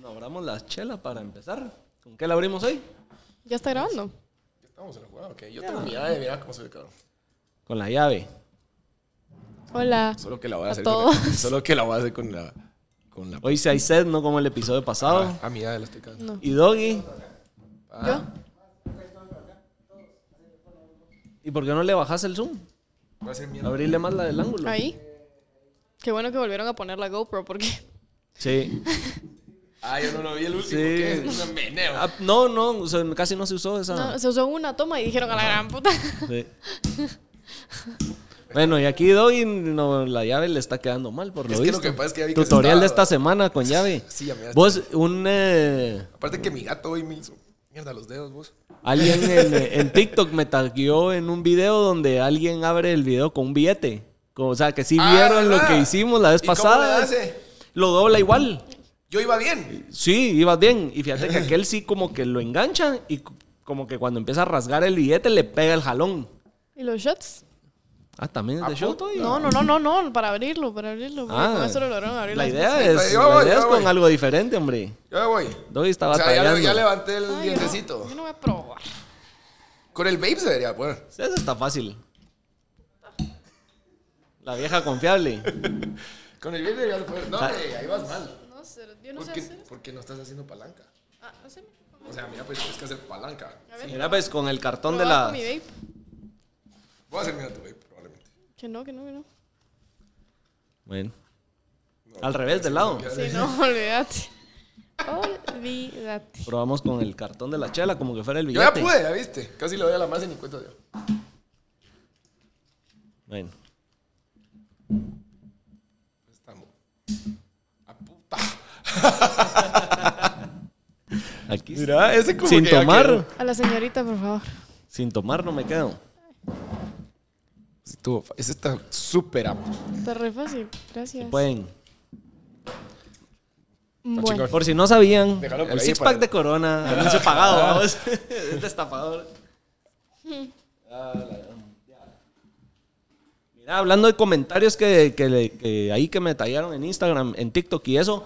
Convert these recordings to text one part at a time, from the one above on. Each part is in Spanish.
Bueno, abramos la chela para empezar. ¿Con qué la abrimos hoy? ¿Ya está grabando? Estamos en la jugada, ok. Yo tengo mi llave, mira cómo se ve, cabrón. Con la llave. Hola. Solo que la voy a A hacer todos. con la, Solo que la voy a hacer con la... Con la... Hoy sí hay sed, no como el episodio pasado. Ah, ah, mi llave la estoy cagando. No. Y Doggy. ¿Yo? ¿Y por qué no le bajas el zoom? A mierda. Abrirle más la del ángulo. Ahí. Qué bueno que volvieron a poner la GoPro porque Sí. Ah, yo no lo vi el último. Sí. ¿Qué? Es un meneo. Ah, no, no, o sea, casi no se usó esa. no, se usó una toma y dijeron a la gran puta. Sí. Bueno, y aquí Doggy no, la llave le está quedando mal, por lo Es que visto. lo que pasa es que ya vi que se Tutorial de esta semana con llave. Sí, ya me Vos, un... eh, Aparte que mi gato hoy me hizo... Mierda, los dedos, vos. Alguien en, en TikTok me tagueó en un video donde alguien abre el video con un billete. Como, o sea, que sí Ah, vieron lo que hicimos la vez ¿Y cómo pasada. le hace? Lo dobla igual. Yo iba bien. Sí, ibas bien. Y fíjate que aquel sí como que lo engancha y como que cuando empieza a rasgar el billete le pega el jalón. ¿Y los shots? Ah, también es ¿A de shot. No, no, no, no, no, para abrirlo, para abrirlo. Ah, con eso lo lograron abrir La idea es, Yo la voy, idea yo es voy. con algo diferente, hombre. Ya voy. Doggy estaba O sea, ya, ya levanté el yo no- dientecito. Yo no voy a probar. Con el vape se debería poder. Sí, Eso está fácil. La vieja confiable. Con el vape deberías poder. No, Ah. güey, ahí vas mal. No sé, yo no ¿Por sé qué, hacer eso. por qué no estás haciendo palanca? Ah, haceme. O sea, mira, pues tienes que hacer palanca. A ver. Mira, pues con el cartón de la. con mi vape. Voy a hacer mira tu vape, probablemente. Que no, que no, que no. Bueno. Al revés, del lado. Sí, no, olvídate. Olvídate. Probamos con el cartón de la chela como que fuera el Yo ya billete. pude, ya viste. Casi le doy a la masa y ni cuenta yo. Bueno. Estamos. Aquí Mira, ese como sin que ya tomar. quedó. A la señorita, por favor. Sin tomar no me quedo. Sí, estuvo fa- Ese está súper apto. Está re fácil. Gracias. Pueden. Bueno, chingón. Por si no sabían, Déjalo por el ahí six para- pack de Corona, anuncio pagado, vamos. es destapador. Ah, la gran- Mira, hablando de comentarios que, que, le- que ahí que me tallaron en Instagram, en TikTok y eso,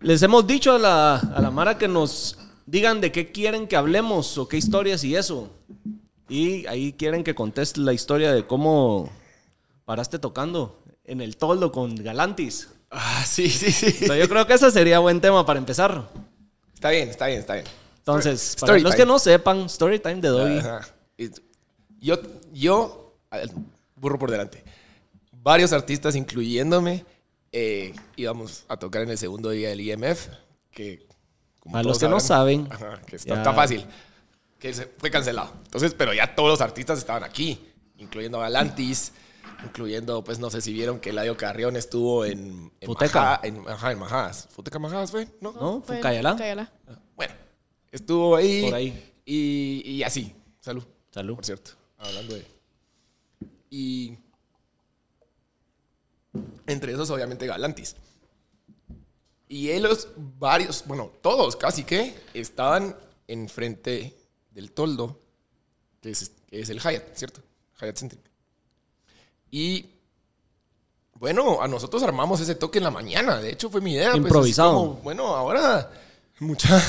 les hemos dicho a la, a la Mara que nos digan de qué quieren que hablemos o qué historias y eso. Y ahí quieren que conteste la historia de cómo paraste tocando en el toldo con Galantis. Ah, sí, sí, sí. Entonces, yo creo que ese sería buen tema para empezar. Está bien, está bien, está bien. Entonces, Story- para story los time. que no sepan, Story Time de Doggy. Ajá. Yo, yo, burro por delante. Varios artistas, incluyéndome, eh, íbamos a tocar en el segundo día del IMF, que... como Para todos los que no saben, ajá, que está, está fácil, que fue cancelado. Entonces, pero ya todos los artistas estaban aquí, incluyendo a Galantis, incluyendo, pues no sé si vieron que Eladio Carrión estuvo en... en Futeca. Majá- en, ajá, en Majadas. ¿Futeca Majadas fue? ¿No? ¿No? fue Fucayala. Fucayala. Bueno, estuvo ahí. Por ahí. Y, y así. Salud. Salud. Por cierto. Hablando de. Y. Entre esos, obviamente, Galantis. Y ellos, varios, bueno, todos casi que, estaban enfrente del toldo, que es, que es el Hyatt, ¿cierto? Hyatt Centric. Y. Bueno, a nosotros armamos ese toque en la mañana. De hecho, fue mi idea. pues, Improvisado. como, bueno, ahora. Mucha.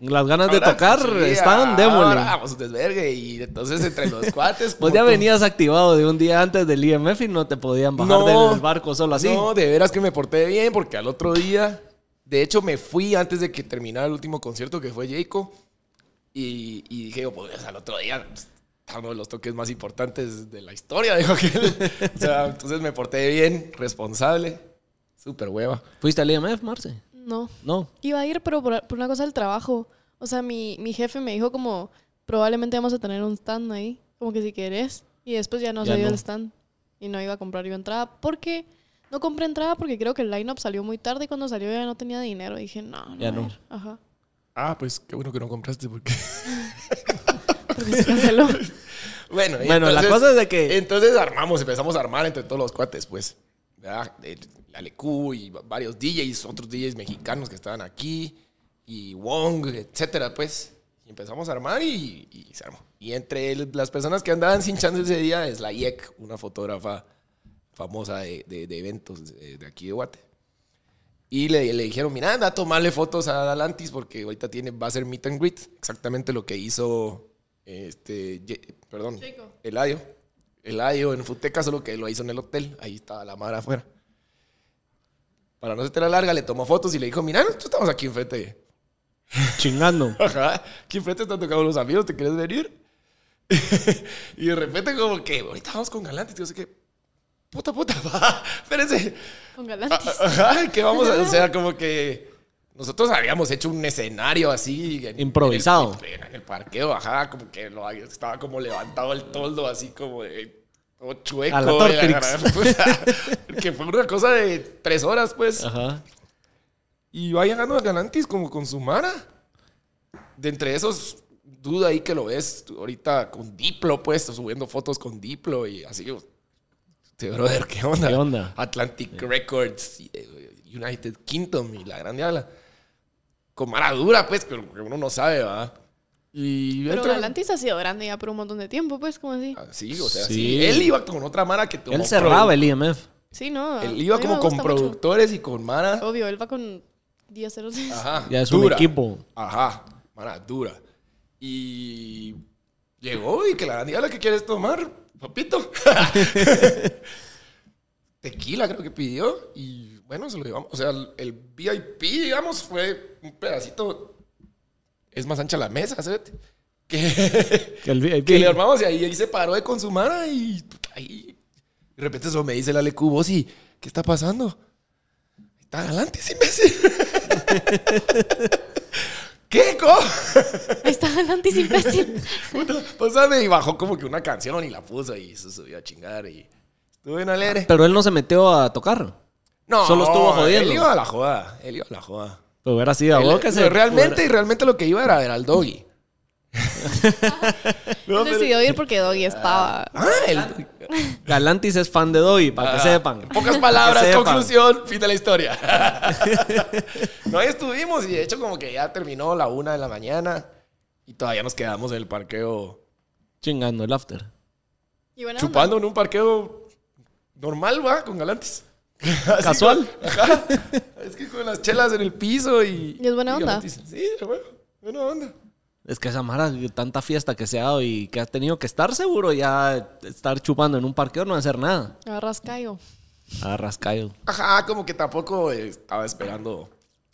Las ganas de tocar sí, están, ahora démosle. Vamos, desvergue. Y entonces entre los cuates. Pues ya tú- venías activado de un día antes del IMF y no te podían bajar No, del barco solo así. No, de veras que me porté bien porque al otro día. De hecho, me fui antes de que terminara el último concierto que fue Jaco. Y, y dije, oh, pues al otro día. pues, uno de los toques más importantes de la historia, dijo que. o sea, entonces me porté bien, responsable, súper hueva. ¿Fuiste al IMF, Marce? No. No. Iba a ir, pero por, por una cosa del trabajo. O sea, mi, mi jefe me dijo como, probablemente vamos a tener un stand ahí, como que si querés. Y después ya no Ya dio no. el stand. Y no iba a comprar yo entrada. Porque, no compré entrada porque creo que el line-up salió muy tarde y cuando salió ya no tenía dinero. Y dije, no, no. Ya no. Ajá. Ah, pues qué bueno que no compraste porque. Porque se canceló. Bueno, Bueno, la entonces- cosa es de que- Entonces armamos, empezamos a armar entre todos los cuates, pues. ¿verdad? El Alecu y va- varios DJs, otros DJs mexicanos que estaban aquí, y Wong, etcétera, pues. Y empezamos a armar y, y se armó. Y entre el- las personas que andaban sin chance ese día es la IEC, una fotógrafa famosa de, de- de eventos de, de aquí de Guate. Y le, le dijeron, mira, anda a tomarle fotos a Galantis porque ahorita tiene, va a ser meet and greet. Exactamente lo que hizo, este, perdón, Chico. Eladio. Eladio en Futeca, solo que lo hizo en el hotel. Ahí estaba la madre afuera. Para no se la larga, le tomó fotos y le dijo, mira, nosotros estamos aquí enfrente. Chingando. Ajá, aquí enfrente están tocando los amigos, ¿te quieres venir? y de repente como que, ahorita vamos con Galantis, yo sé que, puta, puta, va, espérense. Con galantis. Ajá, que vamos a, o sea, como que nosotros habíamos hecho un escenario así. en- Improvisado. En el, en el parqueo, ajá, como que lo, estaba como levantado el toldo, así como de, todo chueco. A la gran puta, que fue una cosa de tres horas, pues. Ajá. Y va llegando a Galantis como con su Mara. De entre esos, duda ahí que lo ves ahorita con Diplo, pues, subiendo fotos con Diplo y así. Sí, brother, ¿qué onda? ¿Qué onda? Atlantic Records, eh, United Kingdom y la gran diabla. Con Mara dura, pues, pero que uno no sabe, ¿va? Y Pero entra- Galantis ha sido grande ya por un montón de tiempo, pues, como así. Ah, Sí, o sea, Sí. sí. Él iba con otra Mara que Él cerraba el IMF. Sí, no. Él iba como con mucho. productores y con Mara. Obvio, él va con 10 ceros. Ajá. Ya es un equipo. Ajá. Mara, dura. Y llegó y que la diabla que quieres tomar, papito. Tequila creo que pidió y bueno, se lo llevamos. O sea, el, el VIP, digamos, fue un pedacito. Es más ancha la mesa, ¿sabes? Que, Que el VIP. que le armamos y ahí, ahí se paró de consumar y ahí de repente eso me dice el Ale Cubo, y ¿qué está pasando? Está adelante, ese imbécil. ¿Qué, co? Ahí está Galantis, imbécil. Puta, Pásame y bajó como que una canción y la puso y se subió a chingar y estuvo bien alegre. Pero él no se metió a tocar. No, solo estuvo jodiendo. Él iba a la joda, él iba a la joda. Pero hubiera sido a Él- vos que no, se. realmente, y realmente lo que iba era ver al doggy. Él decidió ir porque Doggy estaba. Ah, el, Galantis es fan de Doggy, para que Ah, sepan. en pocas palabras, conclusión, fin de la historia. no, ahí estuvimos y de hecho como que ya terminó la una de la mañana y todavía nos quedamos en el parqueo Chingando el after. Y chupando en un parqueo normal, va, con galantes. Así Casual. con- ajá. Es que con las chelas en el piso y... Y es buena onda. galantis. Sí, bueno, buena onda. Es que esa mara, tanta fiesta que se ha dado y que ha tenido que estar seguro ya estar chupando en un parqueo no hacer nada. Agarras callo. Agarras callo. Ajá, como que tampoco eh, estaba esperando. O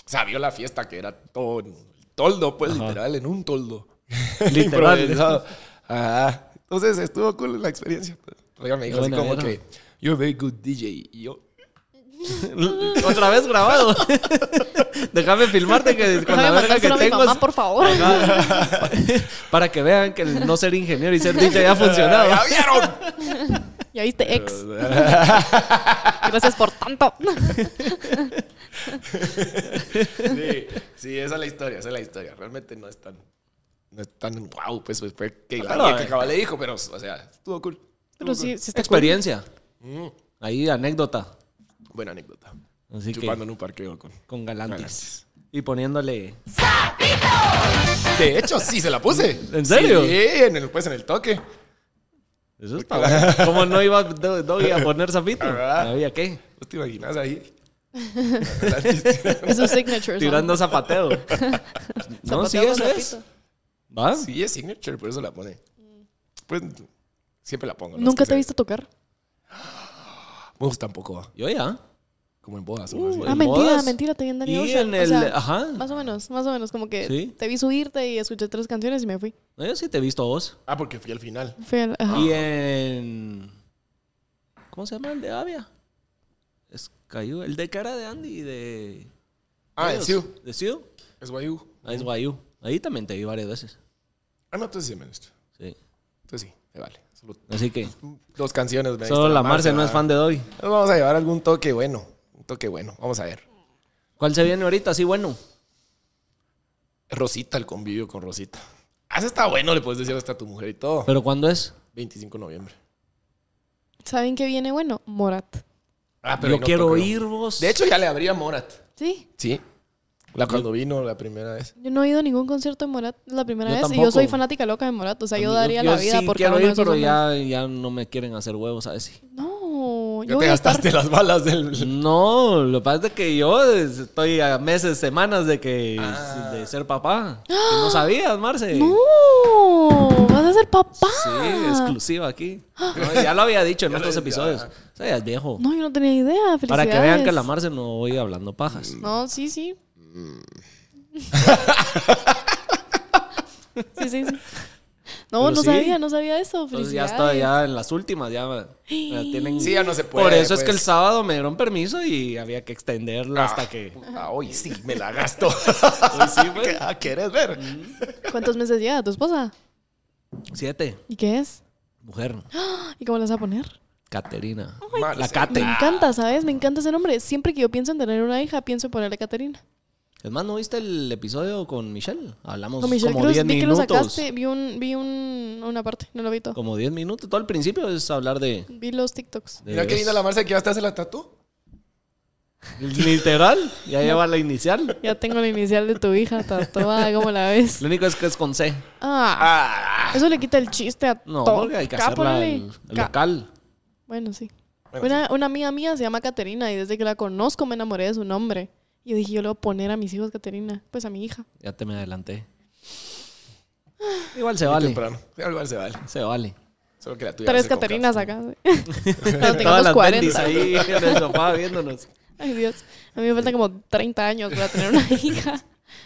sea, vio la fiesta que era todo en toldo, pues Ajá. literal, en un toldo. Literal. Improvisado. Ajá. Entonces estuvo cool la experiencia. Real me dijo así como era. que, you're a very good DJ. Y yo, Otra vez grabado. Déjame filmarte que con la verga que tengo. mamá, por favor. Para que vean que el no ser ingeniero y ser DJ ha funcionado. ¡Ya vieron! Ya viste, ex. Gracias por tanto. sí, sí, esa es la historia, esa es la historia. Realmente no es tan, no es tan wow, pues fue que la Pero, que eh. acaba le dijo, pero, o sea, estuvo cool. Pero sí, sí está cool. Experiencia. Mm, Ahí, anécdota. Buena anécdota. Así que Chupando en un parqueo con... con galantis. Galantis. Y poniéndole. De hecho, sí se la puse. ¿En serio? Sí, en el, pues en el toque. Eso está bueno. ¿Cómo no iba Do- Doggy a poner zapito? Ajá. ¿Había qué? ¿Vos te imaginas ahí? Es su signature. Tirando zapateo. no, sí, eso es. ¿Va? sí, es signature, por eso la pone. Pues siempre la pongo. ¿no? Nunca Es que te he visto tocar. Vos tampoco. Yo ya. Como en bodas. o así. Ah, ¿En mentira, bodas? mentira, te vi en Danny Ocean. en O el. sea, Ajá. Más o menos, más o menos. Como que Sí. te vi subirte y escuché tres canciones y me fui. No, yo sí te he visto a vos. Ah, porque fui al final. Fui al- ajá. Y en. ¿Cómo se llama el de Avia? Es Cayu. El de cara de Andy y de. Ah, ellos. Siu. ¿De Siu? Es Guayú. Ah, es Guayú. Ahí también te vi varias veces. Ah, no, entonces sí me gusta. Sí. Entonces sí, me vale. Solo Así que. dos canciones. me Solo la Marce no es fan de Doggy. Nos Vamos a llevar algún toque bueno. Un toque bueno. Vamos a ver. ¿Cuál se viene ahorita? Sí, bueno. Rosita, el convivio con Rosita. Ah, eso está bueno, le puedes decir hasta a tu mujer y todo. ¿Pero cuándo es? 25 de noviembre. ¿Saben qué viene bueno? Morat. Ah, Yo no quiero ir vos. De hecho, ya le abría Morat. Sí. Sí. La cuando vino la primera vez. Yo no he ido a ningún concierto de Morat es la primera Yo vez. Y yo soy fanática loca de Morat. O sea, yo Yo- daría yo la vida sí por quiero cada uno ir, de pero ya, ya no me quieren hacer huevos, ¿sabes? Sí. No, Ya yo te voy a estar. gastaste las balas del... No, lo que pasa es que yo estoy a meses, semanas de que Ah. de ser papá. No sabías, Marce. No, vas a ser papá. Sí, exclusiva aquí. No, ya lo había dicho en otros episodios. O sea, ya es viejo. No, yo no tenía idea. Para que vean que la Marce no voy hablando pajas. No, sí, sí. sí, sí, sí. No, Pero no sí. sabía, no sabía eso. Entonces ya está, ya en las últimas, ya me tienen... Sí, ya no se puede. Por eso es que el pues. sábado me dieron permiso y había que extenderlo hasta Ah, que... puta, hoy sí me la gasto. Hoy sí, pues. ¿Qué- ah, ¿Querés ver? ¿Cuántos meses lleva tu esposa? Siete. ¿Y qué es? Mujer. ¿Y cómo le vas a poner? Caterina. Marce. La Cate. Me encanta, ¿sabes? Me encanta ese nombre. Siempre que yo pienso en tener una hija, pienso en ponerle Caterina. Es más, ¿no viste el episodio con Michelle? Hablamos Con Michelle como Cruz, 10 vi que lo minutos. sacaste. Vi, un, vi un, una parte, no lo vi todo. Como 10 minutos. Todo el principio es hablar de... Vi los TikToks. de Mira qué linda la Marce que ya te hace la tatu. Literal. Ya lleva la inicial. Ya tengo la inicial de tu hija tatuada, ¿cómo la ves? Lo único es que es con C. Ah, Ah. eso le quita el chiste a No, todo. porque hay que hacerla el, el ca- local. Bueno, sí. Bueno, Una, una amiga mía se llama Caterina y desde que la conozco me enamoré de su nombre. Y dije, yo le voy a poner a mis hijos Caterina, pues a mi hija. Ya te me adelanté. Igual se vale. temprano. Igual se vale. Se vale. Solo que la tuya Tres Caterinas acá. Cuando Todas tengamos las 40. bendis ahí en el sofá viéndonos. Ay, Dios. A mí me faltan como 30 años para tener una hija.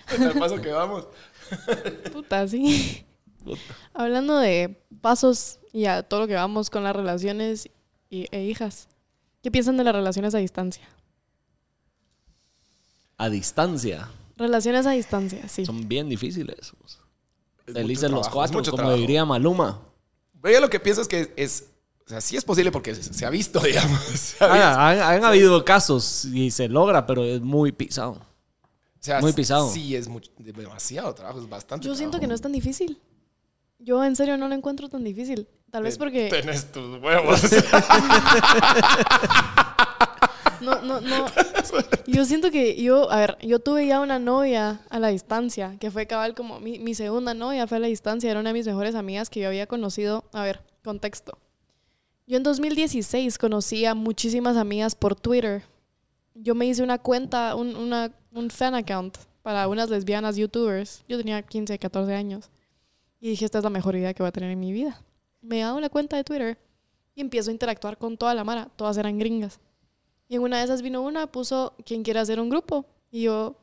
Al paso que vamos. Puta, sí. Hablando de pasos y a todo lo que vamos con las relaciones y- e hijas. ¿Qué piensan de las relaciones a distancia? A distancia. Relaciones a distancia, sí. Son bien difíciles. Es Felices los cuatro, mucho como trabajo. diría Maluma. Pero yo lo que pienso es que es... O sea, sí es posible porque se, se ha visto, digamos. Se ha visto. Ah, han, han habido casos y se logra, pero es muy pisado. O sea, muy pisado. Sí, es mucho- demasiado trabajo, es bastante Yo siento que no es tan difícil. Yo en serio no lo encuentro tan difícil. Tal vez porque... Tenés tus huevos. No, no, no. Yo siento que yo, a ver, yo tuve ya una novia a la distancia, que fue cabal como mi, mi segunda novia fue a la distancia, era una de mis mejores amigas que yo había conocido. A ver, contexto. Yo en 2016 conocí a muchísimas amigas por Twitter. Yo me hice una cuenta, un, una, un fan account para unas lesbianas youtubers. Yo tenía 15, 14 años. Y dije, esta es la mejor idea que voy a tener en mi vida. Me hago la cuenta de Twitter y empiezo a interactuar con toda la mara. Todas eran gringas. Y en una de esas vino una, puso, ¿quién quiere hacer un grupo? Y yo,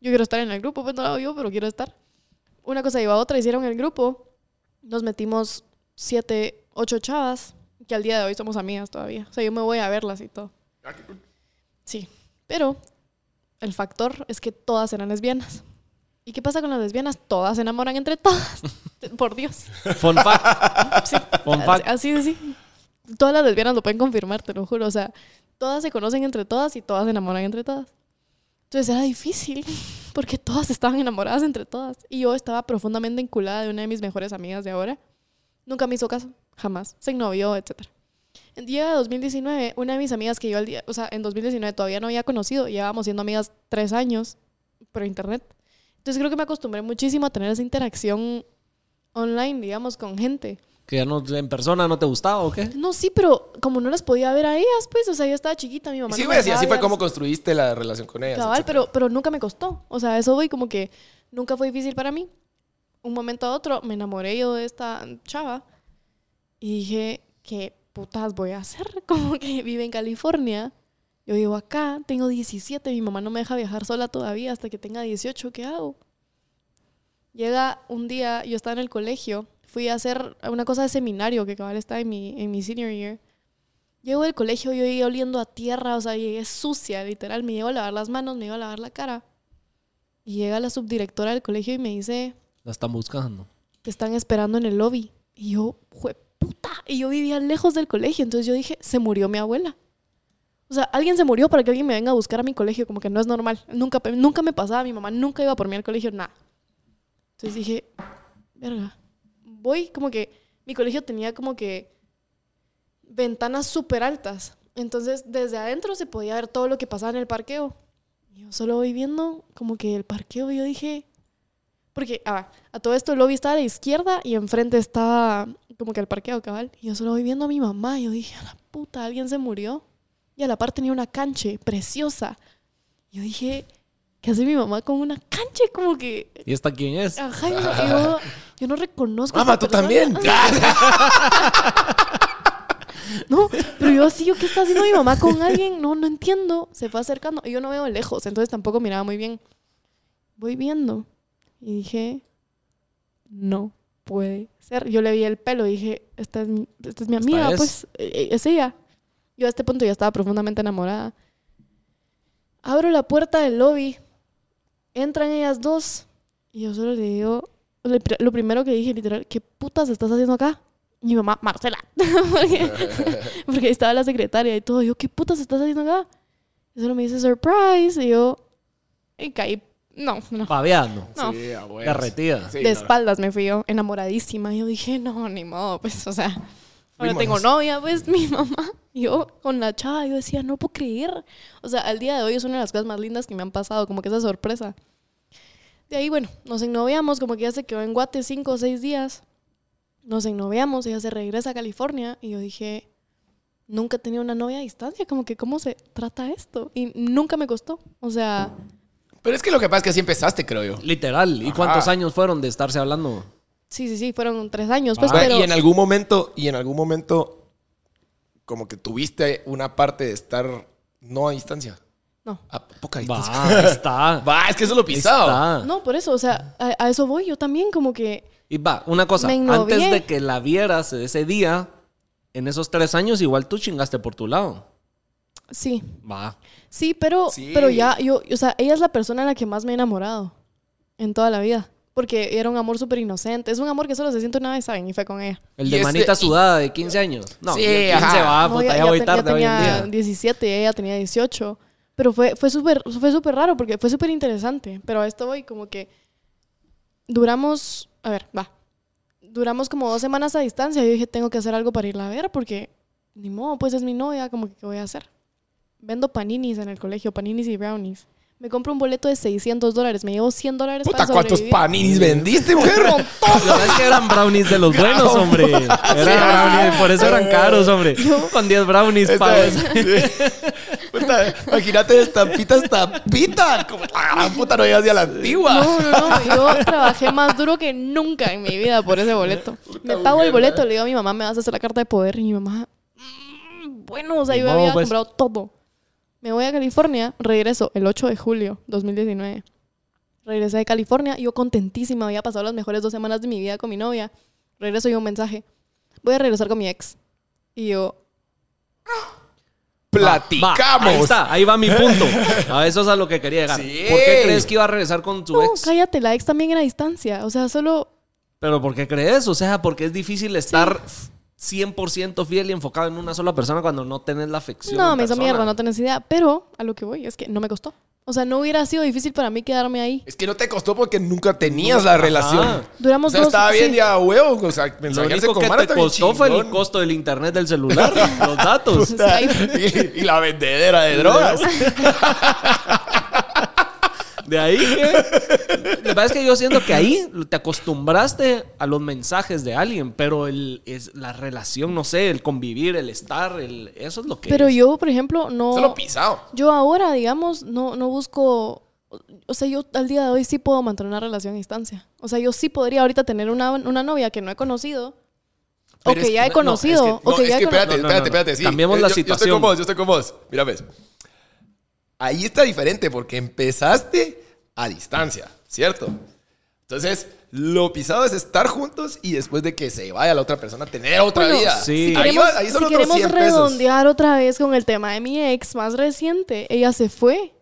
yo quiero estar en el grupo, pues no lo hago yo, pero quiero estar. Una cosa lleva a otra, hicieron el grupo, nos metimos siete, ocho chavas, que al día de hoy somos amigas todavía. O sea, yo me voy a verlas y todo. Sí, pero el factor es que todas eran lesbianas. ¿Y qué pasa con las lesbianas? Todas se enamoran entre todas. Por Dios. Fun fact. Sí, Fun fact. así de sí. Todas las lesbianas lo pueden confirmar, te lo juro. O sea, todas se conocen entre todas y todas se enamoran entre todas. Entonces era difícil porque todas estaban enamoradas entre todas. Y yo estaba profundamente enculada de una de mis mejores amigas de ahora. Nunca me hizo caso, jamás. Se ennovió, etc. Llega 2019, una de mis amigas que yo al día, o sea, en 2019 todavía no había conocido, llevábamos siendo amigas tres años por internet. Entonces creo que me acostumbré muchísimo a tener esa interacción online, digamos, con gente. Que ya no, en persona no te gustaba o qué? No, sí, pero como no las podía ver a ellas, pues, o sea, yo estaba chiquita, mi Y mamá. sí, no me ves, y así fue como construiste la relación con ellas. Cabal, etcétera. pero, pero nunca me costó. O sea, eso voy como que nunca fue difícil para mí. Un momento a otro me enamoré yo de esta chava y dije, ¿qué putas voy a hacer? Como que vive en California. Yo vivo acá, tengo 17, mi mamá no me deja viajar sola todavía hasta que tenga 18, ¿qué hago? Llega un día, yo estaba en el colegio, fui a hacer una cosa de seminario que cabal está en mi, en mi senior year. Llego del colegio, yo llegué oliendo a tierra, o sea, llegué sucia, literal. Me llevo a lavar las manos, me iba a lavar la cara. Y llega la subdirectora del colegio y me dice, La están buscando. te están esperando en el lobby. Y yo, jue puta. Y yo vivía lejos del colegio, entonces yo dije, se murió mi abuela. O sea, alguien se murió para que alguien me venga a buscar a mi colegio, como que no es normal. Nunca, nunca me pasaba, mi mamá nunca iba por mí al colegio, nada. Entonces dije, verga, voy como que mi colegio tenía como que ventanas súper altas. Entonces, desde adentro se podía ver todo lo que pasaba en el parqueo. Yo solo voy viendo como que el parqueo yo dije, Porque, ah, a todo esto el lobby estaba a la izquierda y enfrente estaba como que el parqueo cabal. Y yo solo voy viendo a mi mamá yo dije, a la puta, alguien se murió. Y a la par tenía una canche preciosa. Yo dije, ¿qué hace mi mamá con una canche? Como que... ¿Y esta quién es? Ajá, yo, yo- yo no reconozco. Mamá, tú también. No, pero yo así, ¿yo qué está haciendo mi mamá con alguien? No, no entiendo. Se fue acercando. Y yo no veo de lejos, entonces tampoco miraba muy bien. Voy viendo. Y dije, no puede ser. Yo le vi el pelo y dije, esta es mi, esta es mi amiga, es. pues eh, es ella. Yo a este punto ya estaba profundamente enamorada. Abro la puerta del lobby. Entran ellas dos. Y yo solo le digo, lo pri- lo primero que dije, literal, ¿qué putas estás haciendo acá? Mi mamá, Marcela. porque, porque ahí estaba la secretaria y todo. Yo, ¿qué putas estás haciendo acá? Y solo me dice, surprise. Y yo, y caí. No, no. Paveando. No. Sí. Derretida. Sí, de no. espaldas me fui yo, enamoradísima. Y yo dije, no, ni modo, pues, o sea, ahora Fuímonos. tengo novia, pues, mi mamá. Yo con la chava, yo decía, no puedo creer. O sea, al día de hoy es una de las cosas más lindas que me han pasado, como que esa sorpresa. De ahí, bueno, nos ennoviamos, como que ya se quedó en Guate cinco o seis días. Nos ennoviamos, ella se regresa a California. Y yo dije, nunca he tenido una novia a distancia, como que, ¿cómo se trata esto? Y nunca me costó. O sea, Pero es que lo que pasa es que así empezaste, creo yo. Literal. ¿Y Ajá. cuántos años fueron de estarse hablando? Sí, sí, sí, fueron tres años, pues, Ah, pero... Y en algún momento, y en algún momento, como que tuviste una parte de estar no a distancia. No. A poca distancia. Va, está. Va, es que eso es lo está. No, por eso, o sea, a, a eso voy yo también, como que Y va, una cosa. Antes de que la vieras ese día, en esos tres años, igual tú chingaste por tu lado. sí, Va. sí, pero, Sí. pero ya, yo, o sea, ella es la persona en la que más me he enamorado en toda la vida. Porque era un amor súper inocente. Es un amor que solo se siente una vez, ¿saben? Y fue con ella. El de manita y- sudada de 15 años. No, Sí, y el 15 ajá. va, No, puta, ya, ya, ya voy tarde ya hoy en tenía día. 17 y ella tenía 18. Pero fue fue súper fue súper raro porque fue súper interesante. Pero a esto voy como que duramos, a ver, va. Duramos como dos semanas a distancia. Yo dije, tengo que hacer algo para irla a ver porque ni modo, pues es mi novia, como que ¿qué voy a hacer? Vendo paninis en el colegio, paninis y brownies. Me compro un boleto de 600 dólares. Me llevo 100 dólares Puta, para ¿cuántos sobrevivir. paninis vendiste, mujer? La verdad es que eran brownies de los buenos, hombre. Eran brownies, por eso eran caros, hombre. Con 10 brownies. Puta, imagínate estampita, estampita. Como la gran puta no llegas ni a la antigua. No, no, no. Yo trabajé más duro que nunca en mi vida por ese boleto. Me pago el boleto, le digo a mi mamá, me vas a hacer la carta de poder. Y mi mamá, "Mm, bueno, o sea, yo modo, había pues. comprado todo. Me voy a California, regreso el 8 de julio 2019. Regresé de California, yo contentísima, había pasado las mejores dos semanas de mi vida con mi novia. Regreso yo un mensaje, voy a regresar con mi ex. Y yo, Platicamos. Va, ahí está, ahí va mi punto. A eso es a lo que quería llegar. Sí. ¿Por qué crees que iba a regresar con tu no, ex? cállate, la ex también era a distancia. O sea, solo Pero ¿por qué crees? O sea, porque es difícil estar 100% fiel y enfocado en una sola persona cuando no tenés la afección. No, me hizo mierda, no tenés idea. Pero a lo que voy es que no me costó. O sea, no hubiera sido difícil para mí quedarme ahí. Es que no te costó porque nunca tenías la relación. Duramos O sea, dos estaba bien sí. ya huevo. O sea, Lo único que te costó fue el costo del internet del celular, los datos. Y, y la vendedera de drogas. De ahí que... Lo que pasa es que yo siento que ahí te acostumbraste a los mensajes de alguien, pero el, es la relación, no sé, el convivir, el estar, el, eso es lo que Pero es. yo, por ejemplo, no. Solo pisado. Yo ahora, digamos, no, no busco. O sea, yo al día de hoy sí puedo mantener una relación a distancia. O sea, yo sí podría ahorita tener una, una novia que no he conocido. O que ya que- he conocido. No, es que, o no, que es ya he que cono- espérate, espérate, no, no. espérate. Sí. Cambiemos Eh, la yo- Yo estoy situación. con vos, yo estoy con vos. Mira, ves. Ahí está diferente porque empezaste a distancia, ¿cierto? Entonces, lo pisado es estar juntos y después de que se vaya la otra persona, tener otra Bueno, vida. Sí. Si Ahí, queremos, va- ahí son si queremos 100 pesos. redondear otra vez con el tema de mi ex más reciente, ella se fue.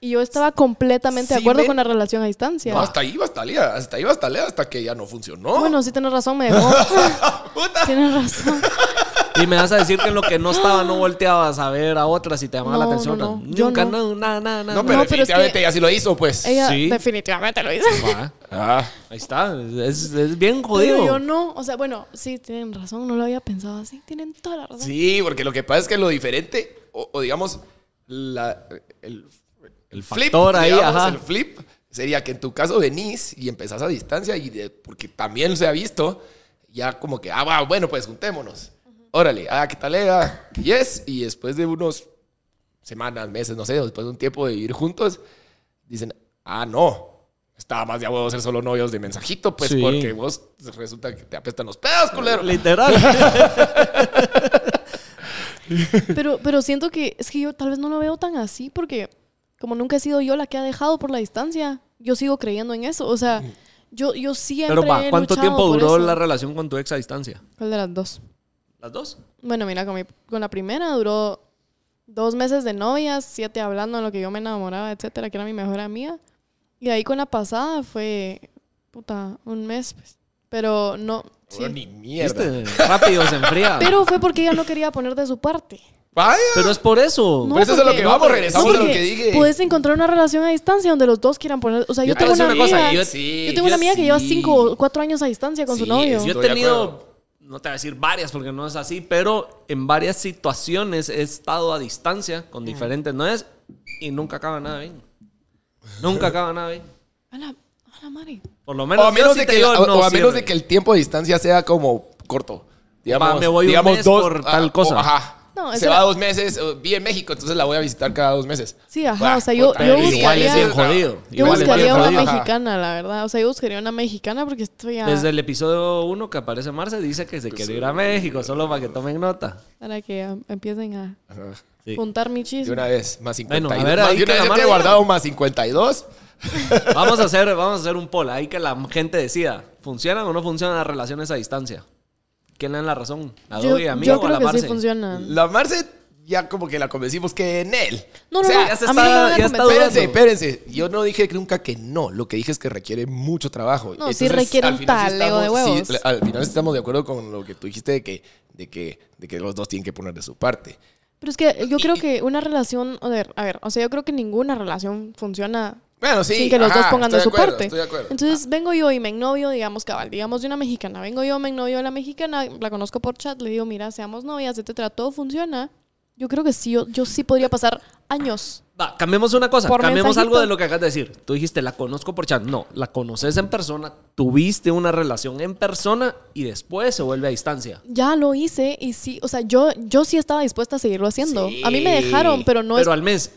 Y yo estaba completamente de acuerdo me- con la relación a distancia. No, hasta ahí va hasta Lea, hasta ahí va hasta Lea, hasta que ya no funcionó. Bueno, sí tienes razón, me dejó. Puta. tienes razón. Y me vas a decir que en lo que no estaba no volteabas a ver a otras y te llamaba la atención. no, no. Yo Nunca, no. no, nada, nada, nada. No, pero No, pero es definitivamente que- ya sí lo hizo, pues. Ella Sí. definitivamente lo hizo. Ah. ahí está, es, es bien jodido. Pero yo no, o sea, bueno, sí, tienen razón, no lo había pensado así, tienen toda la razón. Sí, porque lo que pasa es que lo diferente, o, o digamos, la, el, El flip, factor ahí, digamos, ajá. el flip, sería que en tu caso venís y empezás a distancia y de- porque también se ha visto, ya como que, ah, bueno, pues juntémonos. Órale, ah, ¿qué tal era? Yes, y después de unos semanas, meses, no sé, o después de un tiempo de vivir juntos, dicen, ah, no, estaba más de a ser solo novios de mensajito, pues Sí. porque vos resulta que te apestan los pedos, culero. Literal. Pero, pero siento que es que yo tal vez no lo veo tan así porque como nunca he sido yo la que ha dejado por la distancia, yo sigo creyendo en eso. O sea, yo, yo siempre Pero va, he ¿cuánto luchado tiempo duró la relación con tu ex a distancia? ¿Cuál de las dos? ¿Las dos? Bueno, mira, con, mi- con la primera duró dos meses de novias, siete hablando en lo que yo me enamoraba, etcétera, que era mi mejor amiga. Y ahí con la pasada fue, puta, un mes, pues. Pero no, sí. Ni mierda. ¿Viste? Rápido se enfría. Pero, Pero fue porque ella no quería poner de su parte. Vaya. es por eso. No, Pero eso es a lo porque- que vamos, regresamos a lo porque que dije. Puedes encontrar una relación a distancia donde los dos quieran poner. O sea, yo, Yo te tengo una amiga. cosa, yo- Sí, yo tengo una amiga que lleva sí. cinco o cuatro años a distancia con su Sí, novio. es- Yo he de tenido, acuerdo. No te voy a decir varias porque no es así, pero en varias situaciones he estado a distancia con diferentes novias y nunca acaba nada bien. Nunca acaba nada bien. A la, a la madre. Por lo menos, O a menos, de que, digo, o- no o a menos de que el tiempo de distancia sea como corto. Digamos, Va, me voy un digamos mes dos, por tal o- cosa. ajá. No, Se va era- dos meses, o- vi en México, entonces la voy a visitar cada dos meses. Sí, ajá, o sea, yo- yo igual buscaría- es bien jodido. Yo Igual es buscaría una jodido. Mexicana, la verdad. O sea, yo buscaría una mexicana porque estoy a... Desde el episodio 1 que aparece Marce dice que se quiere ir a México, solo para que tomen nota. Para que um, empiecen a. Sí. juntar mi De chisme. una vez, más 52. Bueno, a ver, más de una vez he guardado más 52. Vamos a hacer, vamos a hacer un poll ahí que la gente decida, ¿funcionan o no funcionan las relaciones a distancia? ¿Quién le da la razón? ¿A Yo, Doggy, a mí yo o a creo la que sí Marce? funciona. La Marce ya como que la convencimos que en él. No, no, O sea, no. ya se a mí está- no me van a ya está convencer. dudando. Espérense, espérense. Yo no dije nunca que no. Lo que dije es que requiere mucho trabajo. No, sí requiere un taleo de huevos. sí, al final estamos de acuerdo con lo que tú dijiste de que, de que, de que los dos tienen que poner de su parte. Pero es que yo creo que una relación, a ver, a ver, o sea, yo creo que ninguna relación funciona Bueno, sí. sin que los ajá, dos pongan estoy de su acuerdo, parte. Estoy de acuerdo. Entonces vengo yo y me ennovio, digamos, cabal, digamos de una mexicana. Vengo yo, me ennovio de la mexicana, la conozco por chat, le digo, mira, seamos novias, etcétera, todo funciona. Yo creo que sí, yo, yo sí podría pasar años. Va, cambiemos una cosa, cambiemos mensajito. algo de lo que acabas de decir. Tú dijiste, la conozco por chat. No, la conoces en persona, tuviste una relación en persona y después se vuelve a distancia. Ya lo hice y sí, o sea, yo, yo sí estaba dispuesta a seguirlo haciendo. Sí. A mí me dejaron, pero no Pero es... al mes,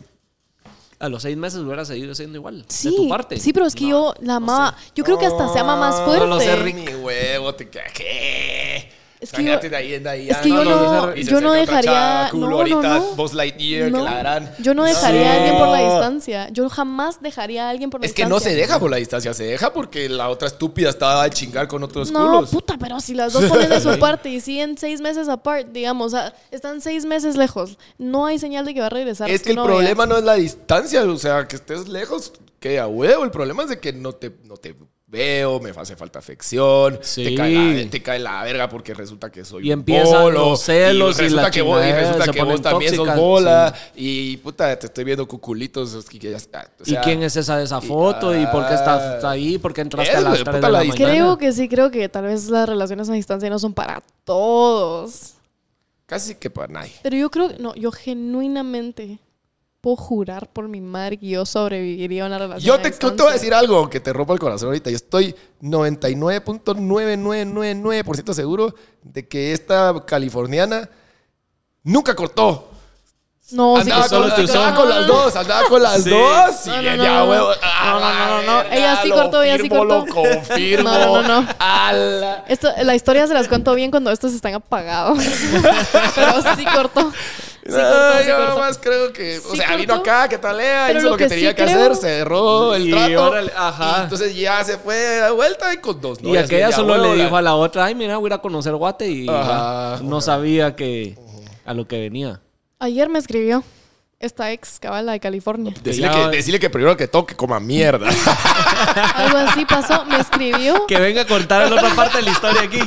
a los seis meses hubiera seguido siendo igual. Sí, de tu parte. sí, pero es que yo la amaba. Yo creo que hasta se ama más fuerte. No lo sé, Rick. Mi huevo, te queda ¿qué? Es que Imagínate yo- de ahí en ahí, es ah, que yo no- yo no dejaría- chava, culo, no, no, ahorita no. Buzz Lightyear, No, que la gran. Yo no dejaría a alguien por la No. distancia. Yo jamás dejaría a alguien por la Es que distancia. no se deja por la distancia, se deja porque la otra estúpida estaba a chingar con otros No, culos. puta, pero si las dos ponen de su parte y siguen seis meses apart, digamos, o sea, están seis meses lejos, no hay señal de que va a regresar. Es que el problema no es la distancia, o sea, que estés lejos, que a huevo. El problema es de que no te, no te veo, me hace falta afección, Sí. te, cae la, te cae la verga porque resulta que soy Y un empiezan bolo, los celos y resulta la que vos, y resulta que vos también sos tóxicas, bola y puta, te estoy viendo cuculitos. o ¿Y sea, quién es esa de esa foto? ¿Y por qué estás ahí? ¿Por qué entraste Es, a las güey, 3 puta, de la la mañana? Creo que sí, creo que tal vez las relaciones a distancia no son para todos. Casi que para nadie. Pero yo creo, no, yo genuinamente puedo jurar por mi madre que yo sobreviviría a una relación Yo te, te voy a decir algo que te rompa el corazón ahorita. Yo estoy 99.9999% seguro de que esta californiana nunca cortó. No, sí, andaba que con, cortó, andaba con no, las no. dos, andaba con las Sí. dos. Sí, No, no, ya, no, no, huevo. no. A No, no, Ella sí cortó, ella sí firmo, Lo cortó. confirmo. No, no, no, no. A la- Esto, la historia se las cuento bien cuando estos están apagados. Pero sí cortó. Sí No, cortó, sí yo cortó. más creo que, o Sí sea, vino cortó. acá, que talea, Pero hizo lo lo que, que tenía sí que creo- hacer, cerró el Y trato. órale, ajá. y entonces ya se fue de vuelta y con dos Y novias, aquella solo le dijo a la otra, ay, mira, voy a ir a conocer Guate y no sabía que a lo que venía. Ayer me escribió esta ex cabala de California. Decirle que, decirle que primero que toque coma mierda. Algo así pasó. Me escribió. Que venga a contar la otra parte de la historia aquí.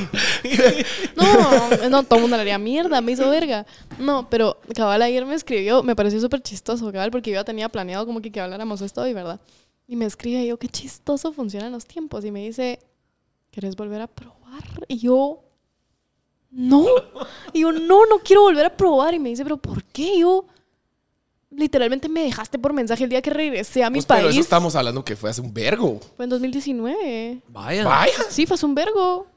No, no, todo el mundo le haría mierda, me hizo verga. No, pero cabal ayer me escribió, me pareció súper chistoso, cabal, porque yo ya tenía planeado como que, que habláramos esto y verdad. Y me escribe y yo, qué chistoso funcionan los tiempos. Y me dice, ¿querés volver a probar? Y yo, no. Y yo, no, no quiero volver a probar. Y me dice, ¿pero por qué? Y yo, literalmente me dejaste por mensaje el día que regresé a mi Pues, pero país. eso estamos hablando que fue hace un vergo. Fue en 2019. Vaya. Vaya, Sí, fue hace un vergo.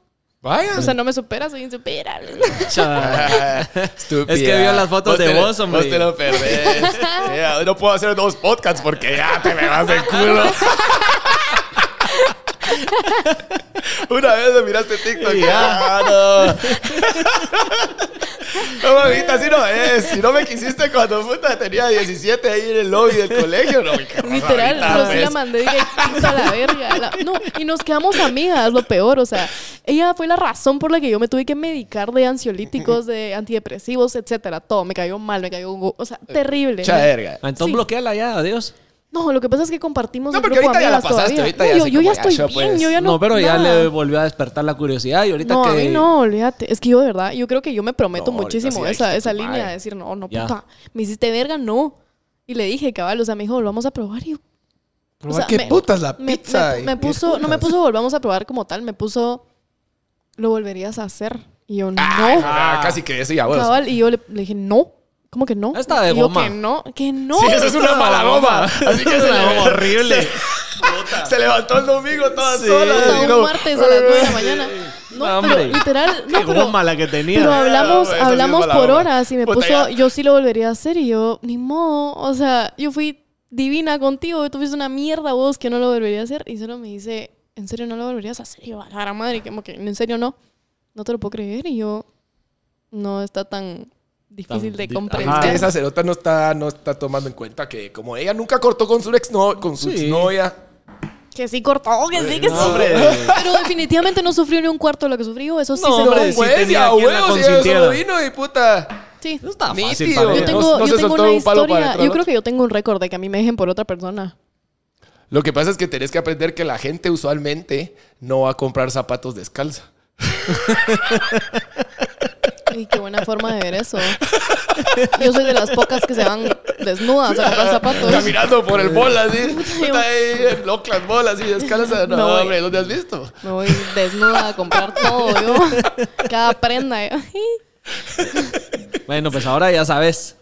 vaya. O sea, no me superas, soy insuperable. Es que vio las fotos de te- vos, hombre. Vos te lo perdés. No puedo hacer dos podcasts porque ya te me vas de culo. Una vez me miraste TikTok. Ya. Ya, no. No, mamita, así no es. Si no me quisiste cuando puta tenía 17 ahí en el lobby del colegio, no me querrás Literal, yo sí pues. la mandé directito a la verga. La- no, y nos quedamos amigas, lo peor. O sea, ella fue la razón por la que yo me tuve que medicar de ansiolíticos, de antidepresivos, etcétera. Todo. Me cayó mal, me cayó. O sea, terrible. Cha verga. Ah, Entonces Sí. bloqueala ya, adiós. No, lo que pasa es que compartimos No, porque grupo ahorita ya la pasaste, todavía. ahorita No, ya yo, yo ya estoy yo, bien, pues. yo ya no. No, pero ya le volvió a despertar la curiosidad y ahorita No, a que... mí no, olvídate. Es que yo de verdad, yo creo que yo me prometo No, muchísimo esa, esa línea madre. de decir, no, no, Ya. puta, me hiciste verga, no. Y le dije, cabal, o sea, me dijo, volvamos a probar. Y yo, o sea, ¿Qué me- putas la me, pizza? me- me ¿Qué puso, no me puso volvamos a probar como tal, me puso, lo volverías a hacer. Y yo, no. Ah, casi que eso ya, bueno. cabal, y yo le, le dije, no. ¿Cómo que no? Está de Y yo, goma. que no, que no. Sí, eso es una mala goma. Así que Es una goma horrible. Se, se levantó el domingo toda Sí. sola. Un martes a las 9 de la mañana. No, pero literal, no, Qué pero, goma la que tenía. pero hablamos, esa hablamos por horas y me Puta, puso, ya. yo sí lo volvería a hacer y yo, ni modo, o sea, yo fui divina contigo, tú fuiste una mierda vos que no lo volvería a hacer y solo me dice, ¿en serio no lo volverías a hacer? Y yo, a la gran madre, como que, ¿en serio no? No te lo puedo creer y yo, no está tan difícil de comprender. Es que esa cerota no está, no está tomando en cuenta que como ella nunca cortó con su ex no, con su Sí. exnovia. Que sí cortó, que sí, que No, sí. hombre. Pero definitivamente no sufrió ni un cuarto de lo que sufrió, eso sí No, se hombre, lo sí pues, quien la huevos, consintiera. solo vino y puta. Sí. No está fácil para Yo tengo, No- no yo se tengo soltó una un palo para historia. Yo creo que yo tengo un récord de que a mí me dejen por otra persona. Lo que pasa es que tenés que aprender que la gente usualmente no va a comprar zapatos descalza. Y qué buena forma de ver eso. Yo soy de las pocas que se van desnudas a comprar zapatos. Caminando por el mall así. locas bolas y descalza. No, voy. hombre, ¿dónde has visto? Me voy desnuda a comprar todo, yo. Cada prenda. yo. Bueno, pues ahora ya sabes.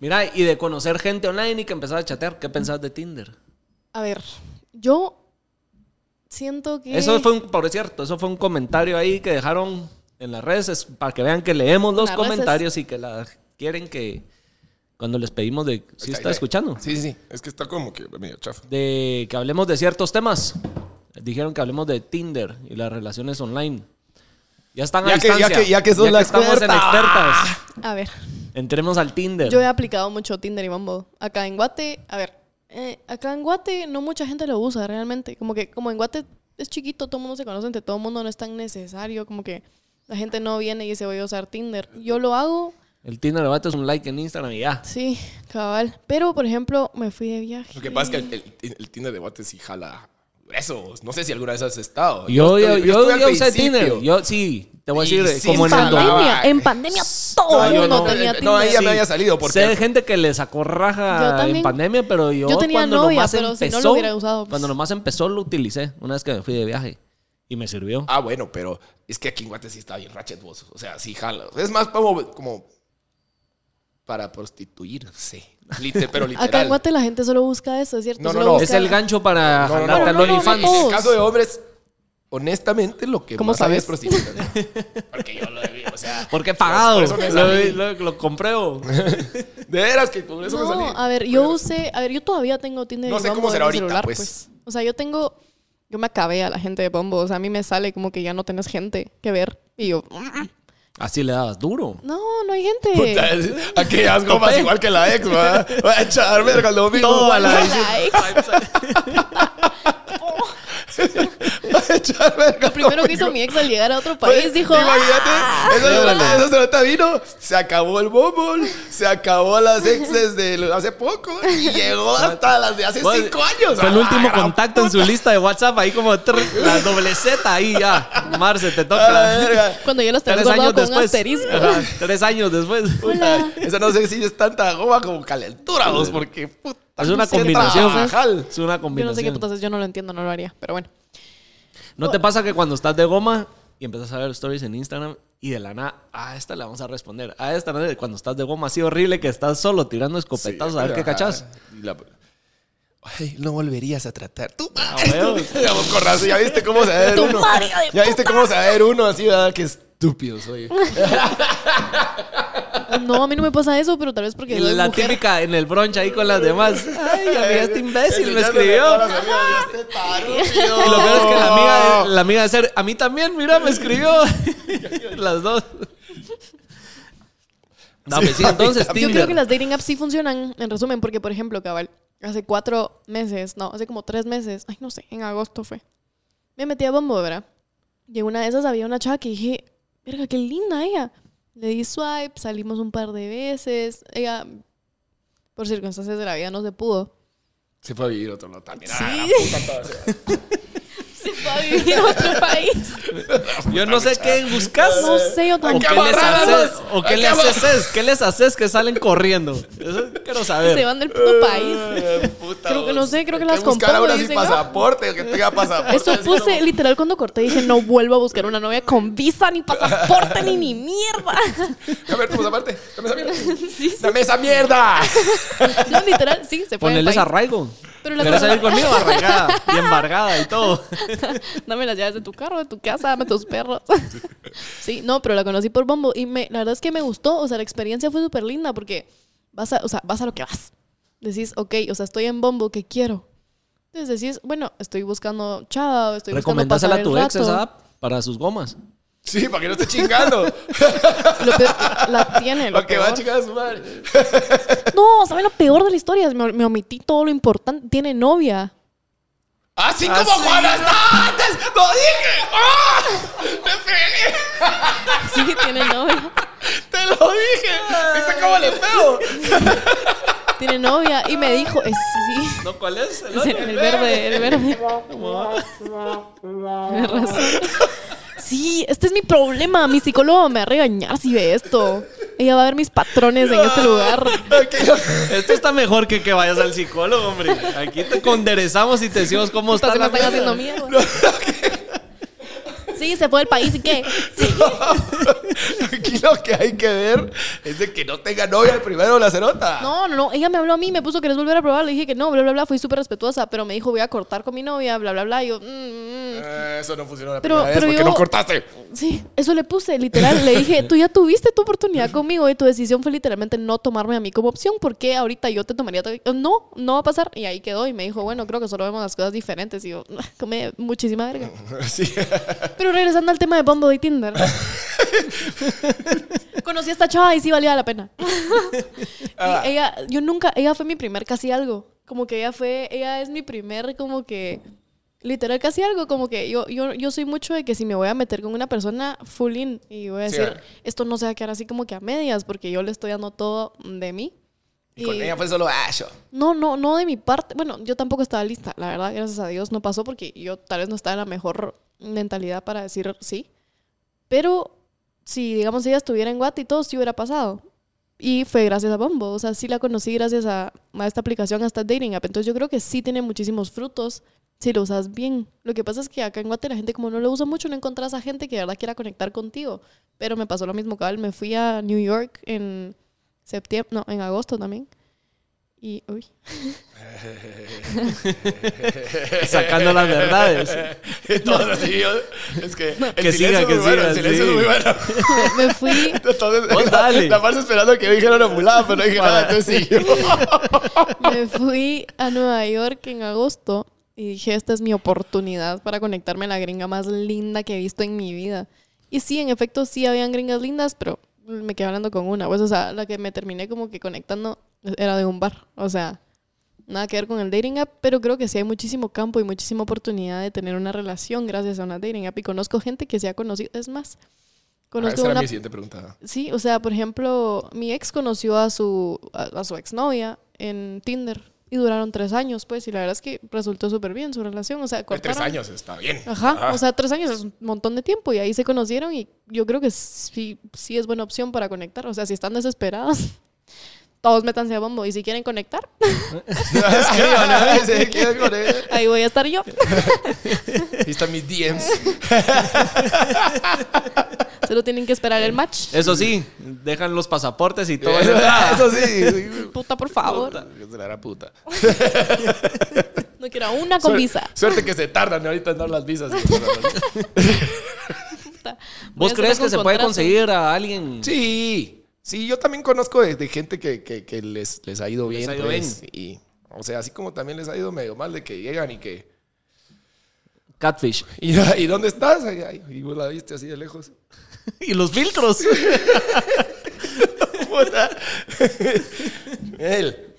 Mira, y de conocer gente online y que empezar a chatear, ¿qué pensás de Tinder? A ver, yo siento que... Eso fue un, por cierto, eso fue un comentario ahí que dejaron en las redes es para que vean que leemos los comentarios y que la quieren que cuando les pedimos de si Ahí está ahí. escuchando Sí, sí, sí. Es que está como que medio chafa. de que hablemos de ciertos temas. Dijeron que hablemos de Tinder y las relaciones online. Ya están a Ya que- ya distancia. que- ya que sos la estamos en experta. expertas. A ver, Entremos al Tinder. yo he aplicado mucho Tinder y Bumble. Acá en Guate, a ver, eh, acá en Guate no mucha gente lo usa realmente. Como que como en Guate es chiquito, todo el mundo se conoce entre todo el mundo, no es tan necesario. Como que la gente no viene y dice voy a usar Tinder. Yo lo hago, El Tinder debate es un like en Instagram y ya. sí, cabal. Pero, por ejemplo, me fui de viaje. Lo que pasa es que el, el, el Tinder de Guate sí jala eso. No sé si alguna vez has estado. Yo, yo, yo, al yo usé. Tinder. Yo sí, te voy a decir, sí como en en pandemia, en pandemia todo No, el yo mundo no, tenía no, Tinder. ahí ya Sí. me había salido porque Sé de gente que le sacó raja Yo también. en pandemia, pero yo, Yo tenía cuando novia, nomás pero si no empezó, lo hubiera usado, pues. cuando nomás empezó lo utilicé una vez que me fui de viaje y me sirvió. Ah, bueno, pero es que aquí en Guate sí está bien ratchet vos. O sea, sí jala. Es más como, como para prostituirse. Lite- pero literal. Acá en Guate la gente solo busca eso, es cierto. No, no, no. busca- es el gancho para No, no, no. no, no, OnlyFans. no En el caso de hombres, honestamente, lo que ¿Cómo más hay sabes? es prostitutas. Porque yo lo vi, o sea. Porque he pagado. Por eso me Lo, lo- lo compré. o- De veras que por eso me salí. No, a ver, yo usé, a ver, yo todavía tengo Tinder No sé cómo será ahorita, celular, pues. O sea, yo tengo, yo me acabé a la gente de Bumble, o sea, a mí me sale como que ya no tenés gente que ver y yo, "Mm, Así le dabas duro. no, no hay gente. Puta, es- aquellas gomas igual que la ex, ¿va? Va a echar verga el domingo. Todo a la La ex. a echar verga Lo primero que hizo mi ex al llegar a otro país Pues, dijo, Imagínate, "Ah". eso, Llévale. eso se nota vino, se acabó el Bumble, se acabó las exes de hace poco y llegó hasta las de hace cinco años. Fue el Ah, último contacto en su lista de WhatsApp. Ahí como la doble Z ahí ya. Marce, te toca. verga. cuando ya los tenés Tres años guardado con un asterisco. Ajá, tres años después. Puta, Esa no sé si es tanta goma como calentura, vos, porque puta, Es una combinación. Es una Yo combinación. no sé qué putas es, yo no lo entiendo, no lo haría, pero bueno. ¿No te pasa que cuando estás de goma y empiezas a ver stories en Instagram Y de la nada, a esta le vamos a responder. A esta, ¿no? cuando estás de goma así horrible que estás solo tirando escopetazos a ver qué la- Ay, no volverías a tratar. Tú, Ah, ya viste cómo se va a ver uno. Ya viste cómo se va a ver uno así, ¿verdad? Qué estúpido soy. No, a mí no me pasa eso, pero tal vez porque soy la mujer. típica en el brunch ahí con las demás. Ay, amiga, este imbécil me escribió. a "Este tarúpido". Y lo peor es que la amiga, la amiga de ser, a mí también, mira, me escribió. Las dos. No, pues sí, entonces Yo creo que las dating apps sí funcionan, en resumen, porque, por ejemplo, cabal, hace cuatro meses, no, hace como tres meses, ay, no sé, en agosto fue. Me metí a Bumble, ¿verdad? Y en una de esas había una chava que dije, verga, qué linda ella. Le di swipe, salimos un par de veces. Ella, por circunstancias de la vida, no se pudo. Se fue a vivir otro lado también. Sí. Ah, la puta. Se fue a vivir a otro país. Yo no sé qué buscas. No sé, yo ¿O tampoco. qué les haces? ¿O qué les haces? ¿Qué les haces que salen corriendo? Eso quiero Se saber. van del puto país. Puta, Creo que no sé, creo que las buscar compongo, ahora sin pasaporte, que tenga pasaporte. Eso puse, como- literal, cuando corté dije, no vuelvo a buscar una novia con visa, ni pasaporte, ni ni mierda. A ver, tu pasaporte. Dame esa mierda. Sí, sí. Dame esa mierda. No, literal, sí, se fue Ponerles arraigo. Pero la ¿Quieres cosa- salir conmigo? Arraigada y embargada y todo. Dame las llaves de tu carro, de tu casa, dame tus perros. Sí, no, pero la conocí por Bumble y me, la verdad es que me gustó, o sea, la experiencia fue súper linda porque vas a, o sea, vas a lo que vas. Decís, ok, o sea, estoy en Bumble, ¿qué quiero? Entonces decís, bueno, estoy buscando chava, estoy buscando pasar a tu el ex esa app para sus gomas. Sí, para que no esté chingando. Lo peor- la tiene, lo Para que va a chingar a su madre. No, ¿saben lo peor de la historia? Me, me omití todo lo importante. Tiene novia. Así Ah, como sí. Juana está antes. ¡Lo dije! ¡Ah! ¡Me pegué! Sí, tiene novia. ¡Te lo dije! ¿Viste cómo le pego? Tiene novia. Y me dijo, es, sí. ¿No cuál es? El Es el, el verde, el verde. Tienes razón. Sí, este es mi problema. Mi psicólogo me va a regañar si ve esto. Ella va a ver mis patrones en este lugar. Esto está mejor que que vayas al psicólogo, hombre. Aquí te conderezamos y te decimos cómo estás. se me están haciendo miedo. Sí, se fue del país y qué. Sí. Aquí lo que hay que ver es de que no tenga novia el primero la cerota. No, no, no. Ella me habló a mí, me puso, ¿querés volver a probar? Le dije que no, bla, bla, bla. Fui súper respetuosa, pero me dijo, voy a cortar con mi novia, bla, bla, bla. Y yo, mm, mm. Eh, eso no funcionó la Pero- primera vez pero porque yo- no cortaste. Sí, eso le puse, literal. Le dije, tú ya tuviste tu oportunidad conmigo y tu decisión fue literalmente no tomarme a mí como opción porque ahorita yo te tomaría. to- No, no va a pasar. Y ahí quedó y me dijo, bueno, creo que solo vemos las cosas diferentes. Y yo, come muchísima verga. Sí. Pero regresando al tema de Bumble y Tinder. Conocí a esta chava y sí valía la pena. Ah. Y ella, yo nunca, ella fue mi primer casi algo. Como que ella fue, ella es mi primer como que, literal casi algo. Como que yo, yo, yo soy mucho de que si me voy a meter con una persona full in y voy a Sí, decir, ah. esto no se va a quedar así como que a medias porque yo le estoy dando todo de mí. Y con ella fue solo Asho. No, no, no de mi parte. Bueno, yo tampoco estaba lista. La verdad, gracias a Dios no pasó porque yo tal vez no estaba en la mejor mentalidad para decir sí. Pero si, digamos, ella estuviera en Guate y todo, sí hubiera pasado. Y fue gracias a Bumble. O sea, sí la conocí gracias a, esta aplicación, a esta dating app. Entonces yo creo que sí tiene muchísimos frutos si lo usas bien. Lo que pasa es que acá en Guate la gente como no lo usa mucho, no encontrás a gente que de verdad quiera conectar contigo. Pero me pasó lo mismo, cabal. Me fui a New York en septiembre, no, en agosto también. Y, uy, Sacando las verdades. Todos así. yo- Es que el Que silencio siga, es que muy bueno. siga, El silencio sí. es muy bueno. me fui Entonces, Vos dale. la parte esperando que dijera una mulada, pero no dije nada. Entonces siguió. Me fui a Nueva York en agosto y dije, esta es mi oportunidad para conectarme a la gringa más linda que he visto en mi vida. Y sí, en efecto, sí habían gringas lindas, pero me quedé hablando con una. Pues, o sea, la que me terminé como que conectando era de un bar. O sea, nada que ver con el dating app, pero creo que sí hay muchísimo campo y muchísima oportunidad de tener una relación gracias a una dating app. Y conozco gente que se ha conocido. Es más, Ah, esa era una mi siguiente pregunta. Sí, o sea, por ejemplo, mi ex conoció a su, a, a su exnovia en Tinder y duraron tres años, pues, y la verdad es que resultó súper bien su relación. O sea, De tres cortaron- años está bien. Ajá, o sea, tres años es un montón de tiempo y ahí se conocieron y yo creo que sí, sí es buena opción para conectar. O sea, si están desesperados, todos métanse a bombo y si quieren conectar, ahí voy a estar yo. Ahí están mis DMs. Solo tienen que esperar el match. Eso sí, dejan los pasaportes y todo. Eso sí. Puta, por favor. Se la puta. No quiero una con Suer- visa. Suerte que se tardan ahorita en dar las visas. Puta. ¿Vos crees que se puede conseguir a alguien? Sí, sí, yo también conozco de, de gente que, que- que les, les ha ido bien. ha ido pues, Y, o sea, así como también les ha ido medio mal de que llegan y que. Catfish. ¿Y, y dónde estás? Ay, y vos la viste así de lejos. y los filtros. Él.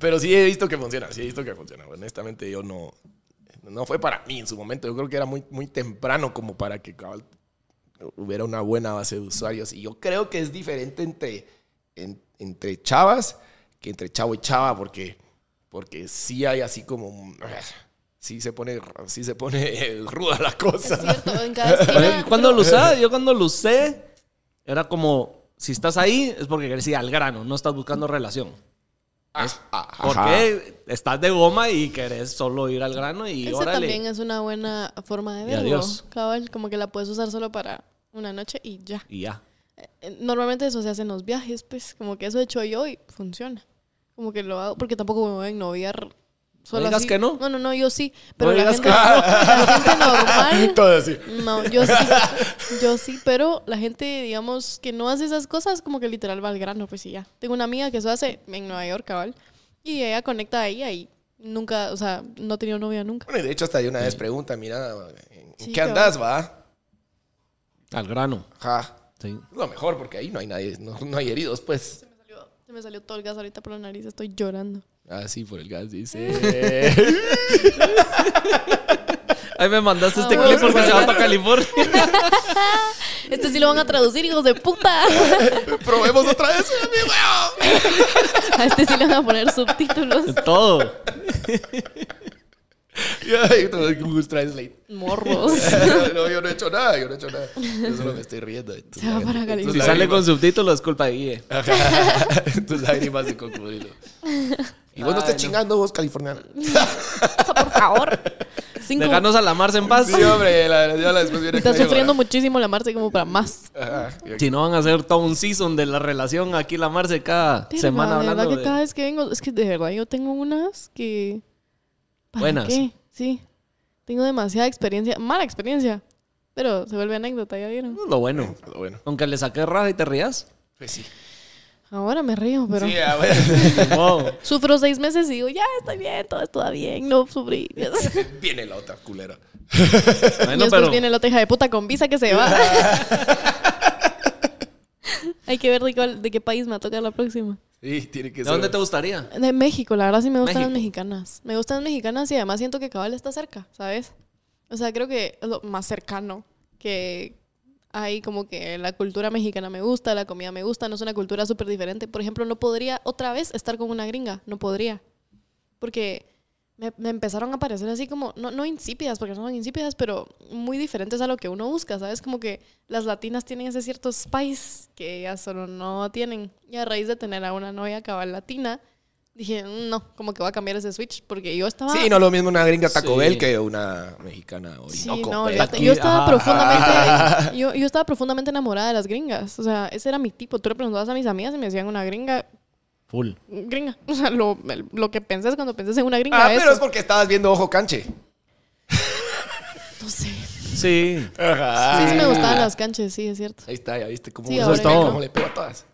Pero sí he visto que funciona, sí he visto que funciona. Honestamente, yo no. No fue para mí en su momento. Yo creo que era muy, muy temprano como para que hubiera una buena base de usuarios. Y yo creo que es diferente entre, en- entre chavas que entre chavo y chava, porque, porque sí hay así como. Sí se pone, sí se pone ruda la cosa. Es cierto, en cada esquina. cuando lo usé, yo cuando lo usé, era como, si estás ahí, es porque querés ir al grano, no estás buscando relación. Ah, ah, ajá. Porque estás de goma y querés solo ir al grano y Esa órale. también es una buena forma de Y verlo. adiós. Cabal, como que la puedes usar solo para una noche y ya. Y ya. Eh, Normalmente eso se hace en los viajes, pues como que eso he hecho yo y funciona. Como que lo hago, porque tampoco me voy a ennoviar solo digas así. que no. No, no, no, yo sí. Pero No la digas gente, que la gente normal. Todo así. No, yo sí. Yo sí, pero la gente, digamos, que no hace esas cosas, como que literal va al grano, pues y ya. Tengo una amiga que eso hace en Nueva York, cabal. Y ella conecta ahí, ahí. Nunca, o sea, no ha tenido novia nunca. Bueno, y de hecho hasta de una vez pregunta, mira, ¿en Sí, qué cabal. andas, va? Al grano. Ajá. Sí. Es lo mejor porque ahí no hay nadie, no, no hay heridos, pues. Se me, salió, se me salió todo el gas ahorita por la nariz, estoy llorando. Ah, sí, por el gas, dice. Ahí me mandaste este Ah, clip porque se va para California. Este sí lo van a traducir, hijos de puta. Probemos otra vez el video. A este sí le van a poner subtítulos. Todo. Google Translate. Morros. no, yo no he hecho nada, yo no he hecho nada. Yo solo me estoy riendo. Se va para California. Si sale con subtítulos, es culpa de Guille. Tus lágrimas de cocodrilo. Y vos no estés chingando, vos, californiano. Por favor. Cinco. Dejarnos a la Marce en paz. Sí, hombre, la, la después viene Está sufriendo ¿verdad? muchísimo la Marce como para más. Ajá. Si no van a hacer todo un season de la relación aquí la Marce cada semana hablando verdad que de... cada vez que vengo, es que de verdad yo tengo unas que... ¿Para Buenas. qué? Sí. Tengo demasiada experiencia, mala experiencia, pero se vuelve anécdota, ¿ya vieron? Lo bueno. Pero bueno, Aunque le saqué raja y te rías. pues sí. Ahora me río, pero... Sí, a ver. Wow. Sufro seis meses y digo, ya estoy bien, todo está bien, no sufrí. Viene la otra culera. Bueno, después pero... viene la otra hija de puta con visa que se va. Hay que ver de, cuál- de qué país me va a tocar la próxima. Sí, tiene que ¿De ser. dónde te gustaría? De México, la verdad sí me gustan las mexicanas. Me gustan las mexicanas y además siento que Cabal está cerca, ¿sabes? O sea, creo que es lo más cercano que hay como que la cultura mexicana me gusta, la comida me gusta, no es una cultura súper diferente. Por ejemplo, no podría otra vez estar con una gringa, no podría. Porque me, empezaron a parecer así como, no, no insípidas, porque no son insípidas, pero muy diferentes a lo que uno busca, ¿sabes? Como que las latinas tienen ese cierto spice que ellas solo no tienen. Y a raíz de tener a una novia cabal latina, dije, "Mm, no, como que voy a cambiar ese switch, porque yo estaba... Sí, no lo mismo una gringa Taco Sí. Bell que una mexicana Sí, Orinoco. no, pues. olvídate. Aquí, yo estaba profundamente yo, yo estaba profundamente enamorada de las gringas. O sea, ese era mi tipo. Tú le preguntabas a mis amigas y me decían una gringa, Full. gringa. O sea, lo, lo que pensás cuando pensás en una gringa Ah, eso. pero es porque estabas viendo Ojo Canche. No sé. Sí. Ajá. Sí, sí me gustaban las canches, sí, es cierto. Ahí está, ya viste cómo, Sí, eso ahora es todo. ya- cómo le pego a todas.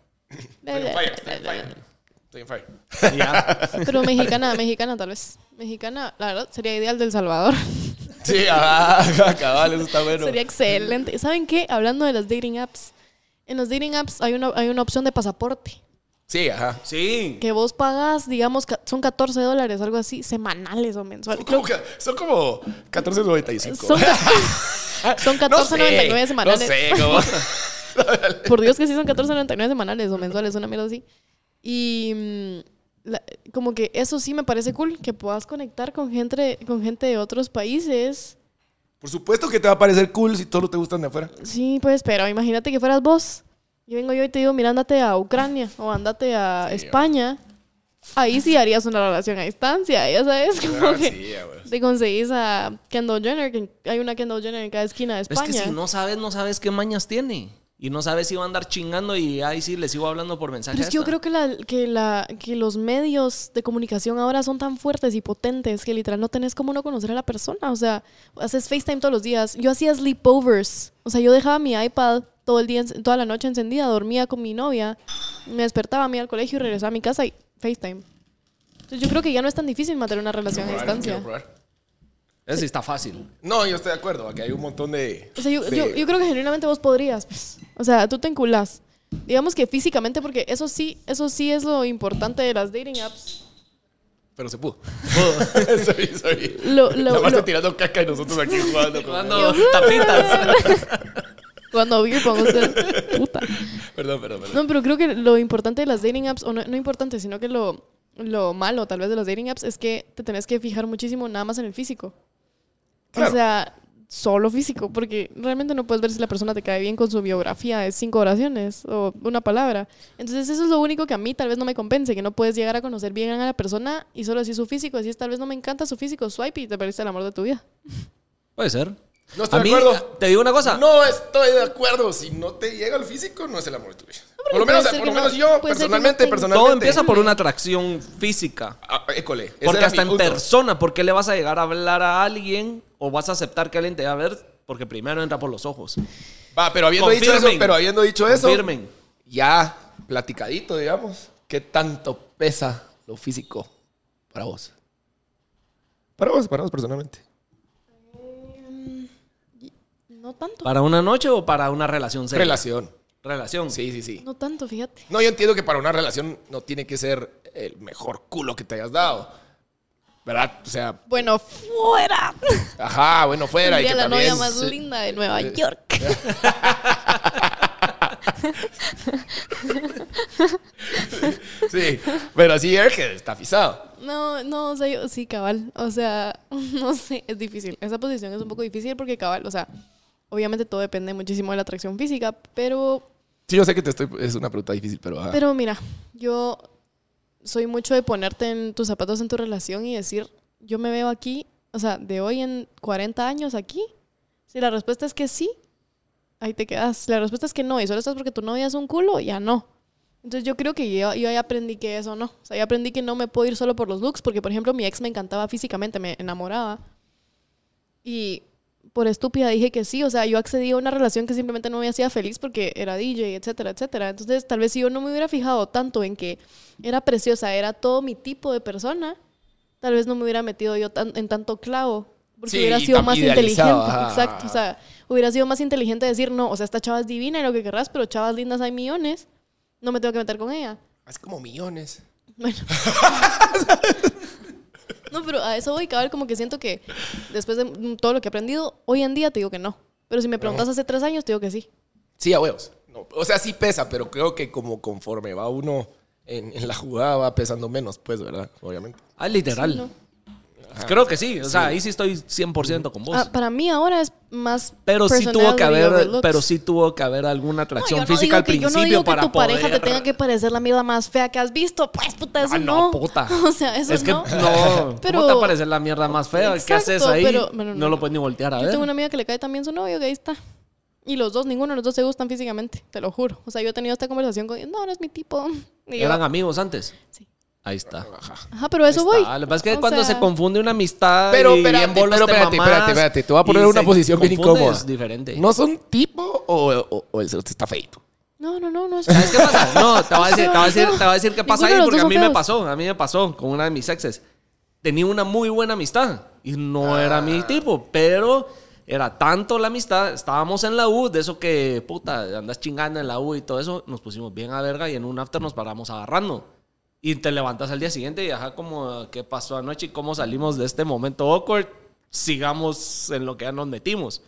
Estoy. Pero mexicana, mexicana tal vez. Mexicana, la verdad, sería ideal del Salvador. Sí, ajá, cabal, eso está bueno. Sería excelente. ¿Saben qué? Hablando de las dating apps. En los dating apps hay una, hay una opción de pasaporte. Sí, ajá. Sí. Que vos pagas, digamos, son 14 dólares, algo así, semanales o mensuales. Creo Como que- Son como 14.95. Son, son 14.99 semanales. No sé, cómo. Por Dios que sí son 14.99 semanales o mensuales, una mierda así. Y mm, la- como que eso sí me parece cool, que puedas conectar con gente, con gente de otros países. Por supuesto que te va a parecer cool si todos te gustan de afuera. Sí, pues, pero imagínate que fueras vos. Yo vengo yo y te digo, mira, andate a Ucrania o andate a Sí, España. Ahí sí harías una relación a distancia, ya sabes, como Ah, que sí, güey. te conseguís a Kendall Jenner, que hay una Kendall Jenner en cada esquina de Es España. que si no sabes, no sabes qué mañas tiene. Y no sabes si va a andar chingando y ahí sí le sigo hablando por mensaje. Pero es que yo creo que, la, que, la, que los medios de comunicación ahora son tan fuertes y potentes que literal no tenés cómo no conocer a la persona. O sea, haces FaceTime todos los días. Yo hacía sleepovers. O sea, yo dejaba mi iPad todo el día, toda la noche encendida, dormía con mi novia, me despertaba, me iba al colegio y regresaba a mi casa y FaceTime. Entonces yo creo que ya no es tan difícil mantener una relación a distancia. Ese sí está fácil. No, yo estoy de acuerdo. Aquí hay un montón de. O sea, yo, de- yo, yo creo que genuinamente vos podrías. pues. O sea, tú te enculás. Digamos que físicamente, porque eso sí, eso sí es lo importante de las dating apps. Pero se pudo. sorry, sorry. Lo- lo- Nada más lo- está tirando caca y nosotros aquí jugando. con- Cuando tapitas. Cuando beer pong, usted- puta. Perdón, perdón, perdón. No, pero creo que lo importante de las dating apps, o no, no importante, sino que lo, lo malo tal vez de las dating apps es que te tenés que fijar muchísimo nada más en el físico. Claro. O sea, solo físico, porque realmente no puedes ver si la persona te cae bien con su biografía de cinco oraciones o una palabra. Entonces eso es lo único que a mí tal vez no me convence, que no puedes llegar a conocer bien a la persona y solo decir su físico, decís tal vez no me encanta su físico, swipe y te perdiste el amor de tu vida. Puede ser. No estoy a de mí, acuerdo. te digo una cosa. No estoy de acuerdo. Si no te llega el físico, no es el amor de tu vida. Por lo menos, por lo no- menos yo, puede ser que no personalmente, te- personalmente. Todo empieza por una atracción física. Ah, école. Porque hasta en punto. persona, ¿por qué le vas a llegar a hablar a alguien o vas a aceptar que alguien te va a ver? Porque primero entra por los ojos. Va, pero habiendo dicho eso, pero habiendo dicho eso, Confirmen. ya platicadito, digamos, ¿qué tanto pesa lo físico para vos? Para vos, para vos personalmente. No tanto. ¿Para una noche o para una relación seria? Relación. Relación. Sí, sí, sí. No tanto, fíjate. No, yo entiendo que para una relación no tiene que ser el mejor culo que te hayas dado. ¿Verdad? O sea, Bueno, fuera. ajá, bueno, fuera. y que la novia más sí. linda de Nueva York. Sí, pero así es que está pisado. No, no, o sea, yo, sí, cabal. O sea, no sé, es difícil. Esa posición es un poco difícil porque cabal, o sea, obviamente todo depende muchísimo de la atracción física, pero, Sí, yo sé que te estoy. Es una pregunta difícil, pero. ajá. pero mira, yo soy mucho de ponerte en tus zapatos en tu relación y decir, yo me veo aquí, o sea, de hoy en 40 años aquí. Si la respuesta es que sí, ahí te quedas. Si la respuesta es que no, y solo estás porque tu novia es un culo, ya no. Entonces yo creo que yo, yo aprendí que eso no. O sea, ya aprendí que no me puedo ir solo por los looks, porque por ejemplo mi ex me encantaba físicamente, me enamoraba. Y por estúpida dije que sí. O sea, yo accedí a una relación que simplemente no me hacía feliz porque era DJ, etcétera, etcétera. Entonces tal vez si yo no me hubiera fijado tanto en que era preciosa, era todo mi tipo de persona, tal vez no me hubiera metido yo tan- en tanto clavo. Porque Sí, hubiera sido más inteligente. ajá. Exacto. O sea, hubiera sido más inteligente decir, no, o sea, esta chava es divina y lo que querrás, pero chavas lindas hay millones. No me tengo que meter con ella. Es como millones. Bueno. no, pero a eso voy, cabal, como que siento que después de todo lo que he aprendido, hoy en día te digo que no. Pero si me preguntas hace tres años, te digo que sí. Sí, a huevos. No, o sea, sí pesa, pero creo que como conforme va uno en, en la jugada va pesando menos, pues, ¿verdad? Obviamente. Ah, literal. Sí, ¿no? Creo que sí. O sea, ahí sí estoy 100% con vos. Ah, para mí ahora es más. pero sí tuvo que haber, pero sí tuvo que haber alguna atracción no física al que- principio Yo no digo que tu pareja te tenga que parecer la mierda más fea que has visto. Pues, puta, eso Ah, no, no. puta. O sea, eso es que no. no. Pero- ¿Cómo te parecer la mierda más fea? ¿Qué Exacto, haces ahí? pero- bueno, no, no. lo puedes ni voltear a Yo ver. tengo una amiga que le cae también su novio, que ahí está. Y los dos, ninguno de los dos se gustan físicamente, te lo juro. O sea, yo he tenido esta conversación con no, no es mi tipo. Y yo, ¿Eran amigos antes? Sí. Ahí está. Ajá, pero eso voy. Lo que pasa es que O cuando sea, se confunde una amistad Pero, y espérate, bien bolos pero te espérate, mamás espérate, espérate. Te voy a poner y en una se posición bien confunde, incómoda. Es diferente. ¿No son tipo o, o- o el cerote está feito? No, no, no, no es ¿Sabes qué pasa? No, te voy a decir, te voy a decir, te voy a decir qué pasa Ninguno de ahí los porque dos a son mí me feos. pasó. A mí me pasó con una de mis exes. Tenía una muy buena amistad y no era Ah. mi tipo, pero era tanto la amistad. Estábamos en la U, de eso que, puta, andas chingando en la U y todo eso. Nos pusimos bien a verga y en un after nos paramos agarrando. Y te levantas al día siguiente y ajá, como, ¿qué pasó anoche y cómo salimos de este momento awkward? Sigamos en lo que ya nos metimos.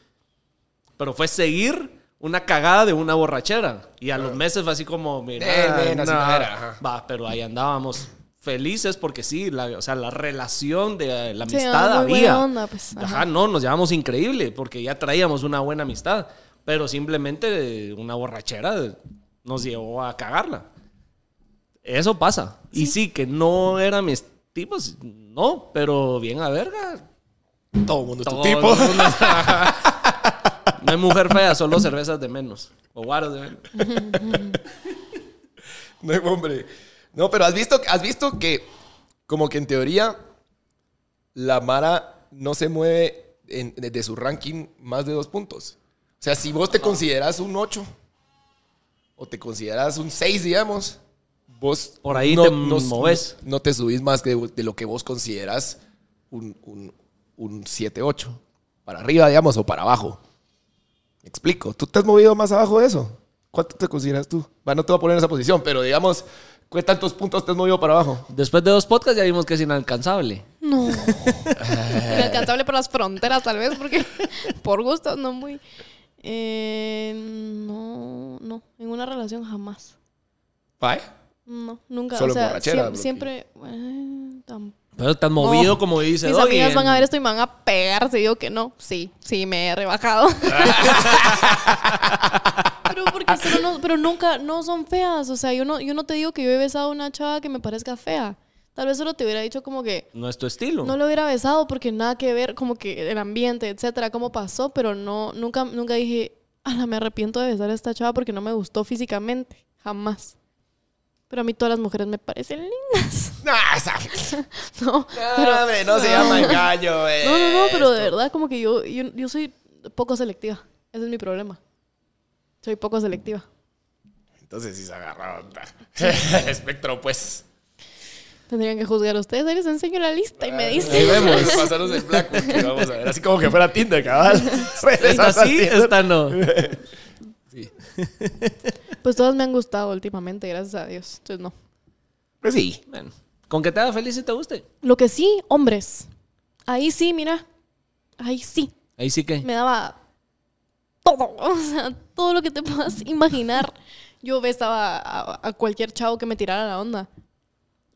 Pero fue seguir una cagada de una borrachera. Y a los meses fue así como, mira, Eh, no era, va, pero ahí andábamos felices porque sí, la, o sea, la relación de la amistad había. onda, pues, Ajá. ajá. no, nos llevamos increíble porque ya traíamos una buena amistad. Pero simplemente una borrachera nos llevó a cagarla. Eso pasa. Y sí, que no eran mis tipos, no, pero bien a verga. Todo el mundo es tu tipo. mundo- no hay mujer fea, solo cervezas de menos. O guaros de menos. No hay hombre. No, pero has visto, has visto que, como que en teoría, la Mara no se mueve en- de, de su ranking más de dos puntos. O sea, si vos te consideras un 8 o te consideras un 6, digamos, vos Por ahí te moves. No, te subís más de, de lo que vos consideras un, un, un 7, 8. Para arriba, digamos, o para abajo. Me explico. ¿Tú te has movido más abajo de eso? ¿Cuánto te consideras tú? Va, no te voy a poner en esa posición, pero digamos, ¿qué tantos puntos te has movido para abajo? Después de dos podcasts ya vimos que es inalcanzable. No. Inalcanzable por las fronteras, tal vez, porque por gustos no muy. Eh, no, no. En una relación jamás. ¿Vale? No, nunca. Solo o sea, borrachera, siempre. eh, Pero has movido, No. como dice Mis amigas en- van a ver esto y me van a pegar si digo que no. Sí, sí, me he rebajado. pero porque solo no, pero nunca, no son feas. O sea, yo no, yo no te digo que yo he besado a una chava que me parezca fea. Tal vez solo te hubiera dicho como que No es tu estilo. no lo hubiera besado porque nada que ver, como que el ambiente, etcétera, cómo pasó, pero no, nunca, nunca dije, ala, me arrepiento de besar a esta chava porque no me gustó físicamente. Jamás. Pero a mí todas las mujeres me parecen lindas. Nah, esa- No, No, pero- hombre, no se llama engaño, eh. No, no, no, pero de verdad, como que yo, yo, yo soy poco selectiva. Ese es mi problema. Soy poco selectiva. Entonces sí se agarraron. Espectro, pues. Tendrían que juzgar ustedes. Ahí les enseño la lista y me Ahí dicen. vemos. Pasaros el que Vamos a ver. Así como que fuera Tinder, cabal. Esta sí, esta no. Pues todas me han gustado últimamente, gracias a Dios. Entonces no. Pues sí. Bueno, con que te haga feliz y te guste. Lo que sí, hombres. Ahí sí, mira. Ahí sí. Ahí sí que. Me daba todo. O sea, todo lo que te puedas imaginar. Yo besaba a, a cualquier chavo que me tirara la onda.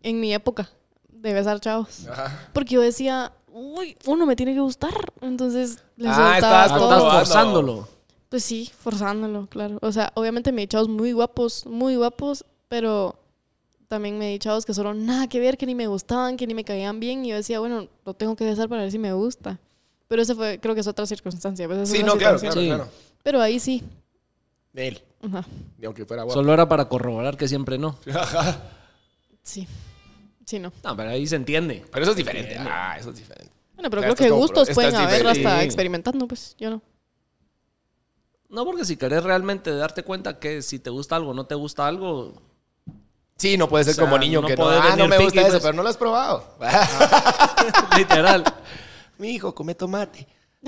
En mi época de besar chavos. Ajá. Porque yo decía, uy, uno me tiene que gustar. Entonces le Ah, estabas Ah, todo. probando. forzándolo. Pues sí, forzándolo, claro. O sea, obviamente me he chavos muy guapos, muy guapos, pero también me he chavos que solo nada que ver, que ni me gustaban, que ni me caían bien. Y yo decía, bueno, lo tengo que besar para ver si me gusta. Pero ese fue, creo que es otra circunstancia. pues, es Sí, no, claro, claro, Sí. claro. Pero ahí sí. De él. Ajá. Ni aunque fuera guapo. Solo era para corroborar que siempre no. Ajá. Sí. Sí, no. No, pero ahí se entiende. Pero eso es diferente. Ah, eso es diferente. Bueno, pero creo que gustos pueden haber diferente. hasta experimentando, pues yo no. No, porque si querés realmente darte cuenta que si te gusta algo o no te gusta algo, Sí, no puede ser O sea, como niño no que no. Ah, no me gusta eso, pues. pero no lo has probado. literal. Mi hijo come tomate.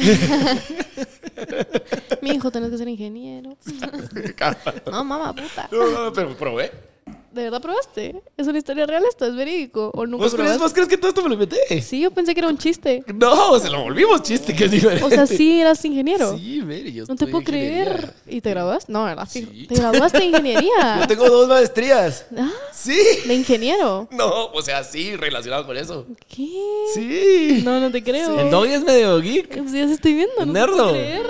Mi hijo, tenés que ser ingeniero. no, mamá, puta. No, no, pero probé. ¿De verdad probaste? ¿Es una historia real esto? ¿Es verídico? ¿O nunca ¿Vos crees, probaste? ¿Vos crees que todo esto me lo inventé? Sí, yo pensé que era un chiste. No, se lo volvimos chiste, que es diferente. O sea, sí eras ingeniero. Sí, mire, yo no te puedo creer. ¿Y te graduaste? No, ¿verdad? Fijo. Sí. ¿Te graduaste de ingeniería? Yo tengo dos maestrías. Ah, Sí. ¿De ingeniero? No, o sea, sí, relacionado con eso. ¿Qué? Sí. No, no te creo. El doggy es medio geek. Sí, ya se estoy viendo. No te Nerdo. puedo creer.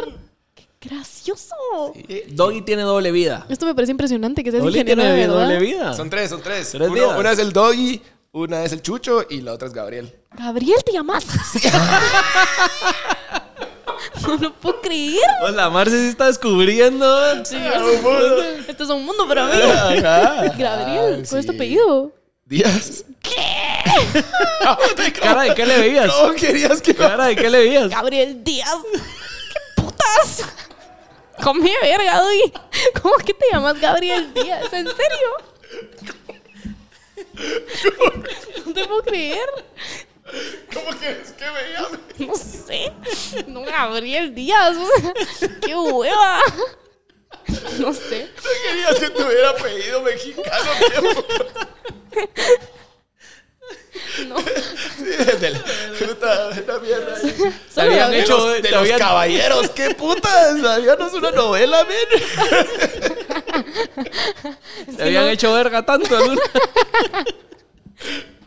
¡Qué gracioso! Doggy tiene doble vida. Esto me parece impresionante que seas Doggy ingeniero tiene de verdad. doble vida. Son tres, son tres. Tres Uno- vidas. una es el Doggy, una es el Chucho y la otra es Gabriel. Gabriel, ¿te llamas? no lo puedo creer. Pues la Marce sí está descubriendo. Sí, Esto es un mundo para mí. Gabriel, ¿cuál es tu sí. apellido? Díaz. ¿Qué? Cara, ¿de qué le veías? ¿Cómo querías que Cara, ¿de qué le veías? Gabriel Díaz. ¿Qué putas? Come verga, Doggy. ¿Cómo que te llamas Gabriel Díaz? ¿En serio? No te puedo creer. ¿Cómo quieres que me llame? No sé. No, Gabriel Díaz. ¡Qué hueva! No sé. ¿No querías que tuviera apellido mexicano? No. Sí, desde la puta, esta mierda. Solo habían hecho- de los, de te los habían- caballeros, qué putas. Es una novela, men. Te habían no- hecho verga tanto. ¿no?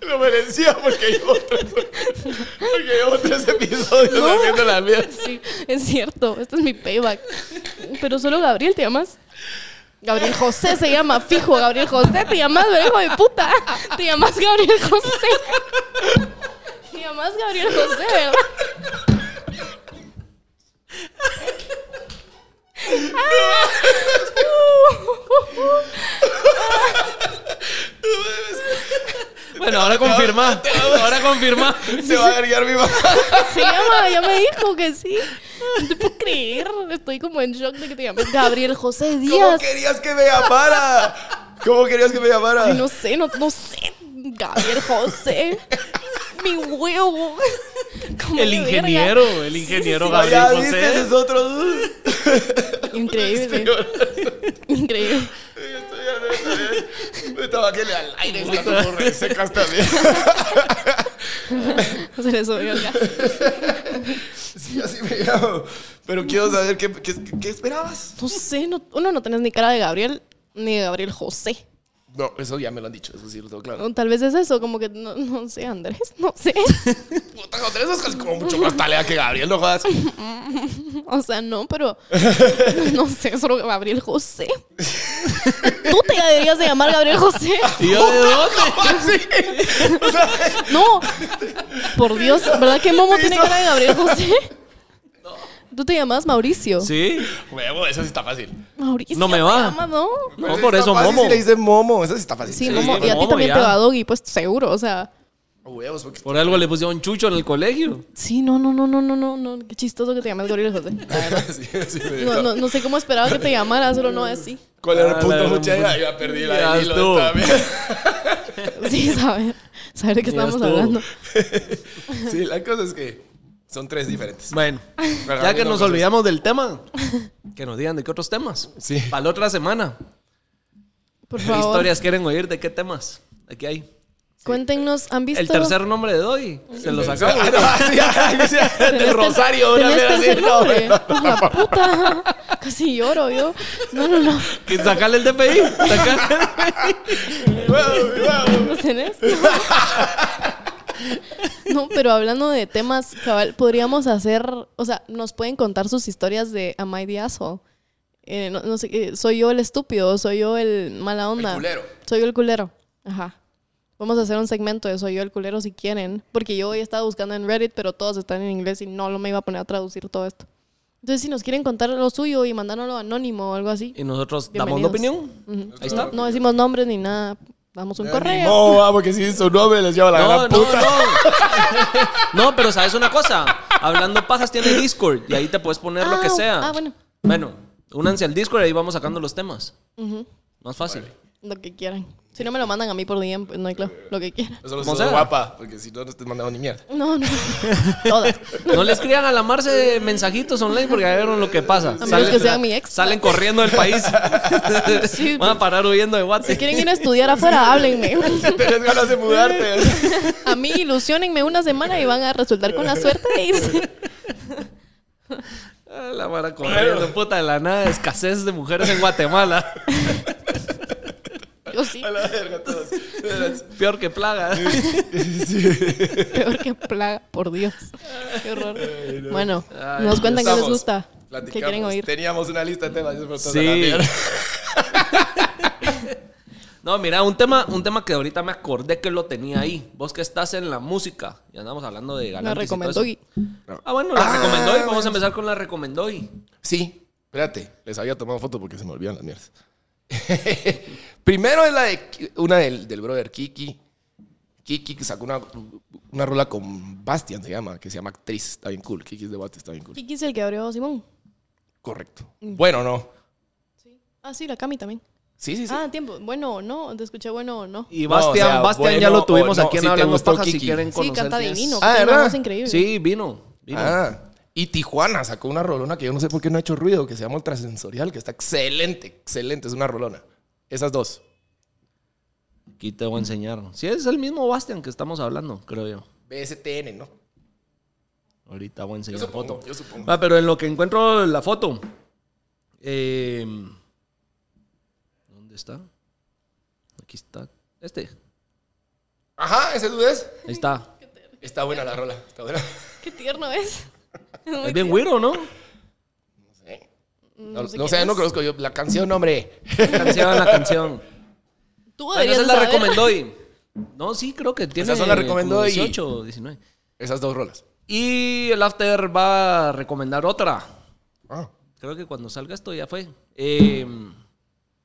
Lo merecía porque llevo tres, porque llevo tres episodios No. haciendo la mierda. Sí, es cierto. Este es mi payback. Pero solo Gabriel te llamas. Gabriel José se llama, fijo, Gabriel José, te llamas, hijo de puta. Te llamas Gabriel José. Mi mamá Gabriel José, bueno, ahora confirma. Ahora confirma. Se va a agregar mi mamá. Sí, mamá, ya me dijo que sí. No te puedo creer. Estoy como en shock de que te llames Gabriel José Díaz. ¿Cómo querías que me llamara? ¿Cómo querías que me llamara? No sé, no, no sé. Gabriel José. Mi huevo. ¿Cómo El ingeniero, verga? el Sí, ingeniero sí, Gabriel ya José. es otro. Increíble. Increíble. Me estaba que le al aire, está como resecas también. Se le subió el gas. Sí, así me llamo. Pero quiero saber qué, qué, qué esperabas. No sé, no- uno no tenés ni cara de Gabriel ni de Gabriel José. No, eso ya me lo han dicho, eso sí lo tengo claro. O Tal vez es eso, como que no, no sé, Andrés, no sé. Puta, Andrés es casi como mucho más talea que Gabriel, no jodas. O sea, no, pero no sé, solo Gabriel José. Tú te deberías de llamar Gabriel José. ¿Y yo de dónde? No, por Dios, ¿verdad que Momo tiene cara de Gabriel José? Tú te llamas Mauricio. Sí. huevo, eso sí está fácil. Mauricio. No me te va. llamas, ¿no? No, Pero por está eso fácil Momo. Si le dicen Momo, eso sí está fácil. Sí, Sí, Momo. Y a ti Momo también ya. te va Doggy, pues seguro, o sea. Huevos, porque Por algo le pusieron chucho en el colegio. Sí, no, no, no, no, no, no, no. Qué chistoso que te llames Gabriel José. la verdad. sí, sí me No, no, no sé cómo esperaba que te llamara, solo no así. ¿Cuál era el Ah, punto, la- mucha? Ya, ya perdí la Ya del hilo estuvo. esta vez. Sí, saber, saber de qué Ya estábamos estuvo. hablando. Sí, la cosa es que son tres diferentes. Bueno, Pero ya que no nos olvidamos del tema, que nos digan de qué otros temas. Sí. Para la otra semana. Por ¿Qué favor, historias quieren oír? ¿De qué temas? Aquí hay. cuéntenos, ¿han visto? El tercer nombre de Doy. Se lo sacamos. Ah, no, ya, ya, ¿Tenés Del Rosario, una ¿Tenés vez así. No, nombre? no, ¡Oh, la puta! Casi lloro yo. No, no, no. Sacarle el DPI. Sacarle huevo, huevo. ¿No tenés? No, pero hablando de temas, cabal, podríamos hacer, o sea, nos pueden contar sus historias de Am I the asshole? Eh, no, no sé, eh, soy yo el estúpido, soy yo el mala onda. culero. Soy yo el culero. Ajá. Vamos a hacer un segmento de soy yo el culero si quieren, porque yo hoy estaba buscando en Reddit, pero todos están en inglés y no lo me iba a poner a traducir todo esto. Entonces, si nos quieren contar lo suyo y mandárnoslo anónimo o algo así. Y nosotros damos la opinión. Ujú. Ahí está. No decimos nombres ni nada. Damos un correo. modo, va, porque si su nombre les lleva la No, gran no, puta. no. No, pero sabes una cosa. Hablando pajas tiene Discord y ahí te puedes poner lo que Ah, sea. ah, bueno. Bueno, únanse al Discord y ahí vamos sacando los temas. Más fácil. Lo que quieran. Si no me lo mandan a mí por DM, pues no hay claro. Lo que quieran. Eso lo guapa, porque si no, no te mandamos ni mierda. No, no. Todas. No le escriban a la Marce mensajitos online porque ya vieron lo que pasa. menos que sean mi ex. Salen corriendo del país. Sí. Van a parar huyendo de Si WhatsApp. quieren ir a estudiar afuera, háblenme. Tienes ganas de mudarte. A mí ilusionenme una semana y van a resultar con la suerte de irse. Ah, La vara corriendo, puta de la nada. Escasez de mujeres en Guatemala. Yo sí. A la verga, todos. Peor que plaga. Peor que plaga, por Dios. Qué horror. Bueno, Ay, nos cuentan qué les gusta. ¿Qué quieren oír? Teníamos una lista de temas. ya Sí. la. No, mira, un tema, un tema que ahorita me acordé que lo tenía ahí. Vos que estás en la música. Y andamos hablando de y todo recomendó. Ah, bueno, la Ah, recomendó y vamos a empezar con la recomendó y. Sí, espérate, les había tomado foto porque se me olvidan las mierdas. Primero es la de una del, del brother Kiki. Kiki que sacó una, una rola con Bastian, se llama, que se llama Actriz. Está bien cool. Kiki es de Bate, está bien cool. Kiki es el que abrió a Simón. Correcto. Bueno, no. Ah, sí, la Cami también. Sí, sí, sí. Ah, tiempo. Bueno o no. Te escuché bueno o no. Y No, Bastian, o sea, Bastian ya lo tuvimos no, aquí en si Hablando Paja si Kiki. quieren Sí, conocer. canta quién es. divino. Ah, ¿verdad? increíble. Sí, vino. vino. Ah, y Tijuana sacó una rolona que yo no sé por qué no ha hecho ruido, que se llama Ultrasensorial, que está excelente, excelente, es una rolona. Esas dos. Aquí te voy a enseñar. Sí, es el mismo Bastian que estamos hablando, creo yo. BSTN, ¿no? Ahorita voy a Yo enseñar supongo, foto. yo supongo. Ah, pero en lo que encuentro la foto. eh, ¿Dónde está? Aquí está. Este. Ajá, ese dude es. Ahí está. Está buena la rola, está buena. Qué tierno es. Es muy Es bien güiro, ¿no? No sé. No No, sé no sé, no conozco yo la canción, hombre. Canción, la canción. Tú Bueno, deberías esa de la recomendó y. No, sí, creo que tiene. Esa son la recomendó como y- 18 o 19. Esas dos rolas. Y el After va a recomendar otra. Ah. Creo que cuando salga esto ya fue. Eh,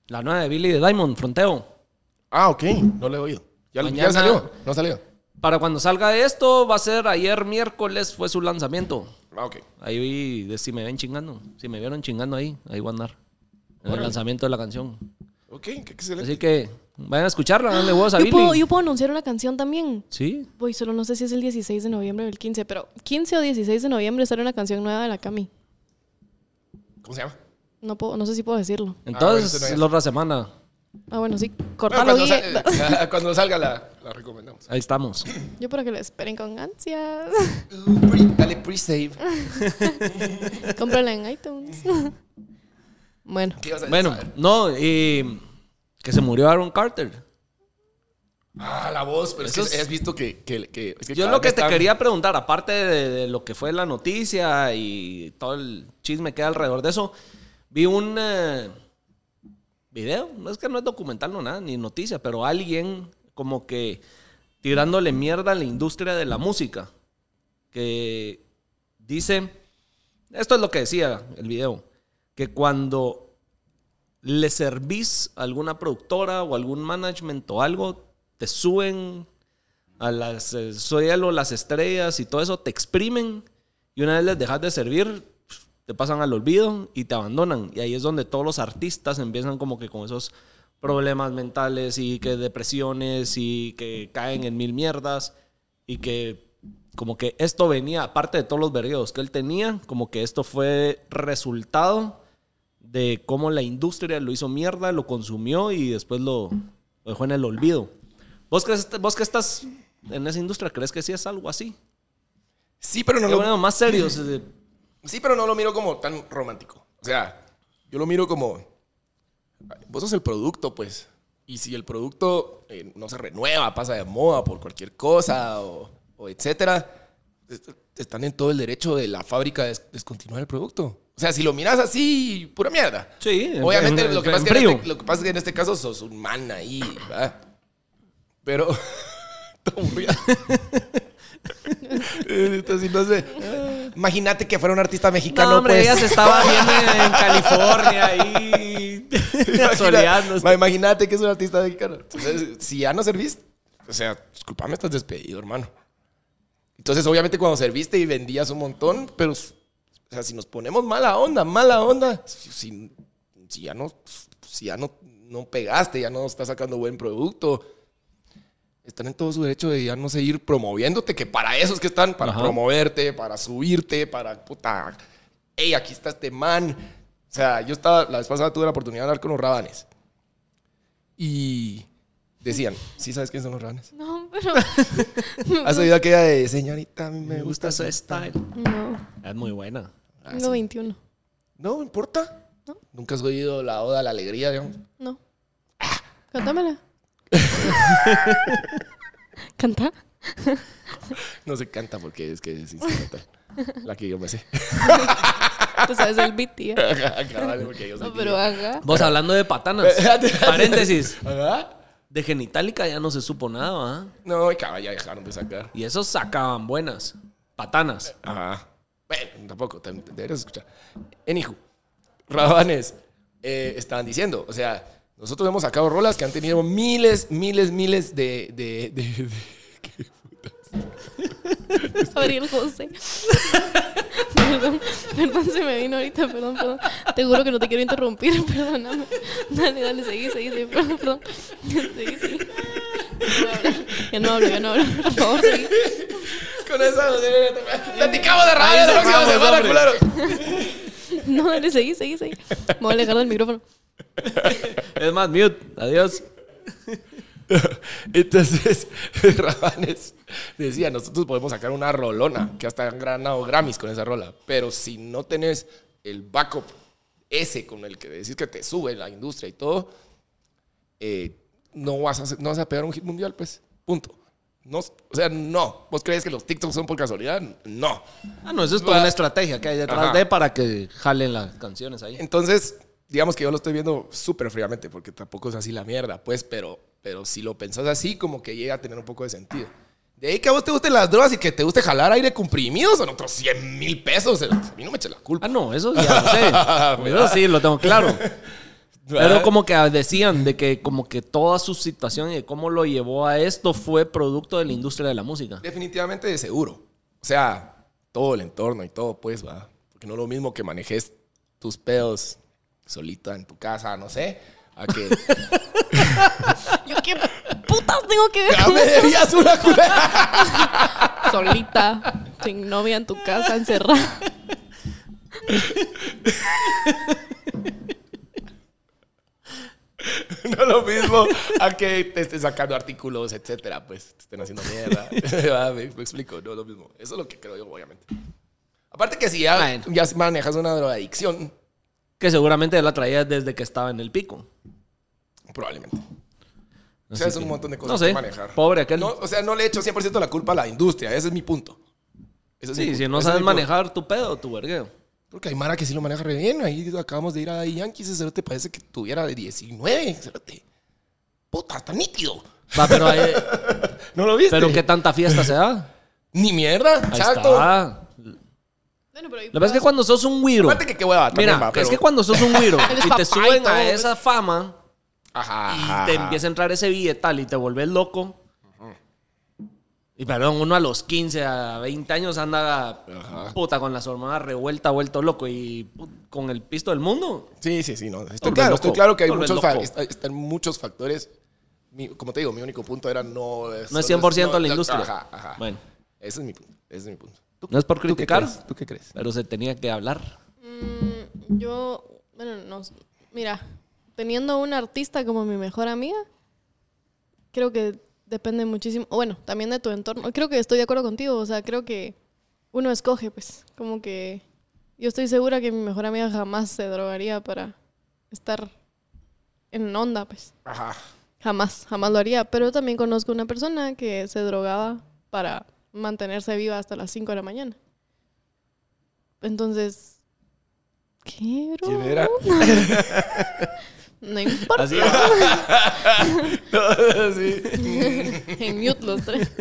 la nueva de Billy de Diamond, Fronteo. Ah, ok. No le he oído. ¿Ya, ya Mañana- salió? ¿No salió? Para cuando salga esto, va a ser ayer miércoles, fue su lanzamiento. Ah, ok. Ahí vi, de si me ven chingando. Si me vieron chingando ahí, ahí voy a andar. En el lanzamiento de la canción. Ok, qué excelente. Así que vayan a escucharla, dale huevos a Yo puedo, Billy. yo puedo anunciar una canción también. Sí. Voy, solo no sé si es el 16 de noviembre o el 15, pero 15 o 16 de noviembre sale una canción nueva de la Cami. ¿Cómo se llama? No, puedo, no sé si puedo decirlo. Entonces, bueno, eso no es. la otra semana. Ah, bueno, sí. Bueno, Cortalo, cuando, sal- cuando salga la, la recomendamos. Ahí estamos. Yo para que lo esperen con ansias. Dale pre-save. Cómprala en iTunes. bueno. ¿Qué ibas a Bueno, no, y que se murió Aaron Carter. Ah, la voz, pero Eso es que has visto que... que, que- es que Yo lo que te quería preguntar, aparte de, de lo que fue la noticia y todo el chisme que hay alrededor de eso, vi un eh, video, no es que no es documental, no nada, ni noticia, pero alguien como que tirándole mierda a la industria de la música, que dice, esto es lo que decía el video, que cuando le servís a alguna productora o algún management o algo, te suben a las eh, suelo, las estrellas y todo eso, te exprimen y una vez les dejas de servir, te pasan al olvido y te abandonan. Y ahí es donde todos los artistas empiezan como que con esos problemas mentales y que depresiones y que caen en mil mierdas y que como que esto venía, aparte de todos los vergueos que él tenía, como que esto fue resultado de cómo la industria lo hizo mierda, lo consumió y después lo, lo dejó en el olvido. ¿Vos, crees, vos que estás en esa industria, crees que sí es algo así? Sí, pero no lo... bueno, más serios. Sí, pero no lo miro como tan romántico. O sea, yo lo miro como. Vos sos el producto, pues. Y si el producto eh, no se renueva, pasa de moda por cualquier cosa o, o etcétera, est- están en todo el derecho de la fábrica de des- descontinuar el producto. O sea, si lo miras así, pura mierda. Sí, en- Obviamente, en- lo, que en pasa es que en frío. este, lo que pasa es que en este caso sos un man ahí, ¿verdad? Pero. Sí, no sé. Imagínate que fuera un artista mexicano. No, hombre, pues. ella se estaba viendo en California ahí. soleándose. Ma- Imagínate que es un artista mexicano. Entonces, si ya no serviste, o sea, disculpame, estás despedido, hermano. Entonces, obviamente, cuando serviste y vendías un montón, pero, o sea, si nos ponemos mala onda, mala onda, si, si- si ya no, si ya no, no pegaste, ya no estás sacando buen producto, están en todo su derecho de ya no seguir promoviéndote, que para eso es que están, para Ajá. promoverte, para subirte, para, puta, hey, aquí está este man. O sea, yo estaba, la vez pasada tuve la oportunidad de hablar con los rabanes. Y decían, ¿sí sabes quiénes son los rabanes? No, pero. ¿Has oído aquella de, señorita, a mí me Me gusta gusta su ese style. No, Es muy buena. Ah, tengo sí. 21. No, importa. No. Nunca has oído la oda a la alegría, digamos. No. Cántamela. Canta. No se canta porque es que es instrumental. La que yo me sé. Tú sabes el beat, tía. No, pero haga. Vos hablando de patanas. Paréntesis. ¿Verdad? De genitálica ya no se supo nada, ¿va? No, y cabal, ya dejaron de sacar. Y esos sacaban buenas. Patanas. Ajá. Bueno, tampoco, deberías escuchar. Anywho, Rabanes eh, estaban diciendo, o sea, nosotros hemos sacado rolas que han tenido miles, miles, miles de... de, de- de- Gabriel José. perdón, perdón, se me vino ahorita, perdón, perdón. Te juro que no te quiero interrumpir, perdóname. Dale, dale, seguí, seguí, seguí, perdón, perdón. Seguí, seguí. Ya no hablo, ya no hablo, por favor, seguí. Con eso, platicamos de la próxima cerramos, semana, culeros. No, dale, seguí, seguí, seguí. Me voy a alejar del micrófono. Es más, mute. Adiós. Entonces, Rabanes decía, nosotros podemos sacar una rolona, que hasta han ganado Grammys con esa rola, pero si no tenés el backup ese con el que decís que te sube la industria y todo, eh, no, vas a, no vas a pegar un hit mundial, pues, punto. No, o sea, no. ¿Vos crees que los TikToks son por casualidad? No. Ah, no, eso es toda una estrategia que hay detrás Ajá. de para que jalen las canciones ahí. Entonces, digamos que yo lo estoy viendo súper fríamente, porque tampoco es así la mierda, pues, pero, pero si lo pensás así, como que llega a tener un poco de sentido. De ahí que a vos te gusten las drogas y que te guste jalar aire comprimido, son otros 100 mil pesos. A mí no me eche la culpa. Ah, no, eso ya lo sé. eso sí, lo tengo claro. Pero como que decían de que como que toda su situación y de cómo lo llevó a esto fue producto de la industria de la música. Definitivamente de seguro. O sea, todo el entorno y todo, pues, va. Porque no es lo mismo que manejes tus pedos solita en tu casa, no sé, a que Yo qué putas tengo que ver ya con me eso? debías una culera. Solita, sin novia en tu casa, encerrada. No es lo mismo a que te estén sacando artículos, etcétera, pues te estén haciendo mierda. Va, me, me explico, no es lo mismo. Eso es lo que creo yo, obviamente. Aparte que si ya, ya manejas una drogadicción, Que seguramente él la traía desde que estaba en el pico. probablemente. O sea, es un montón de cosas no sé, que manejar. pobre aquel. No, o sea, no le echo 100% la culpa a la industria. Ese es mi punto. Ese es mi Sí, punto. si no Ese sabes manejar tu pedo, tu vergueo. Porque hay Mara que sí lo maneja re bien. Ahí acabamos de ir a Yankees. Ese cerote parece que tuviera de 19. cerote. Puta, está nítido. Va, pero, hay- ¿No lo viste? pero qué tanta fiesta se da. Ni mierda. Ahí Exacto. está. Bueno, pero ahí Lo que pasa es que cuando sos un güiro. Aparte que qué hueva también, Mira, va, pero- es que cuando sos un güiro Eres y papá te y suben todo, a pues. esa fama Ajá, y ajá, te ajá. empieza a entrar ese billetal y te vuelves loco. Y perdón, uno a los 15, a 20 años anda Ajá. puta con las hormonas revuelta, vuelto loco y con el pisto del mundo. Sí, sí, sí. No. Estoy, claro, loco. estoy claro que hay muchos, fa- loco. están muchos factores. Mi- como te digo, mi único punto era no... No es 100% no- la industria. Ajá, ajá. Bueno, Ese es mi punto. Ese es mi punto. ¿Tú, no es por tú qué criticar, crees? ¿Tú qué crees? pero se tenía que hablar. Mm, yo, bueno, no, mira, teniendo una artista como mi mejor amiga, creo que depende muchísimo, o bueno, también de tu entorno. Creo que estoy de acuerdo contigo, o sea, creo que uno escoge, pues, como que yo estoy segura que mi mejor amiga jamás se drogaría para estar en onda, pues. Ajá. Jamás, jamás lo haría. Pero también conozco una persona que se drogaba para mantenerse viva hasta las 5 de la mañana. Entonces, ¿qué, bro? ¿Quién era? No importa. Así sí. en mute los tres.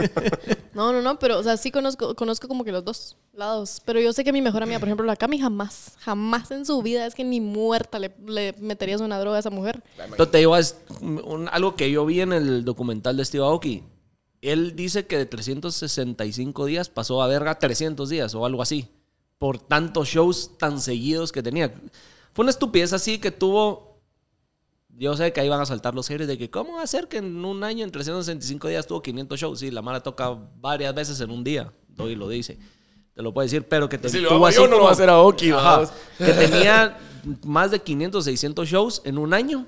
No, no, no, pero, o sea, sí conozco, conozco como que los dos lados. Pero yo sé que mi mejor amiga, por ejemplo, la Cami, jamás, jamás en su vida es que ni muerta le, le meterías una droga a esa mujer. Pero te digo, es un- algo que yo vi en el documental de Steve Aoki. Él dice que de 365 días pasó a verga 300 días o algo así. Por tantos shows tan seguidos que tenía. Fue una estupidez así que tuvo. Yo sé que ahí van a saltar los haters de que, ¿cómo va a ser que en un año, en 365 días, tuvo 500 shows? Sí, la Mara toca varias veces en un día. Doy lo dice. Te lo puede decir, pero que te Si lo tuvo yo, no lo va a hacer Ajá. vamos. Que tenía más de 500, 600 shows en un año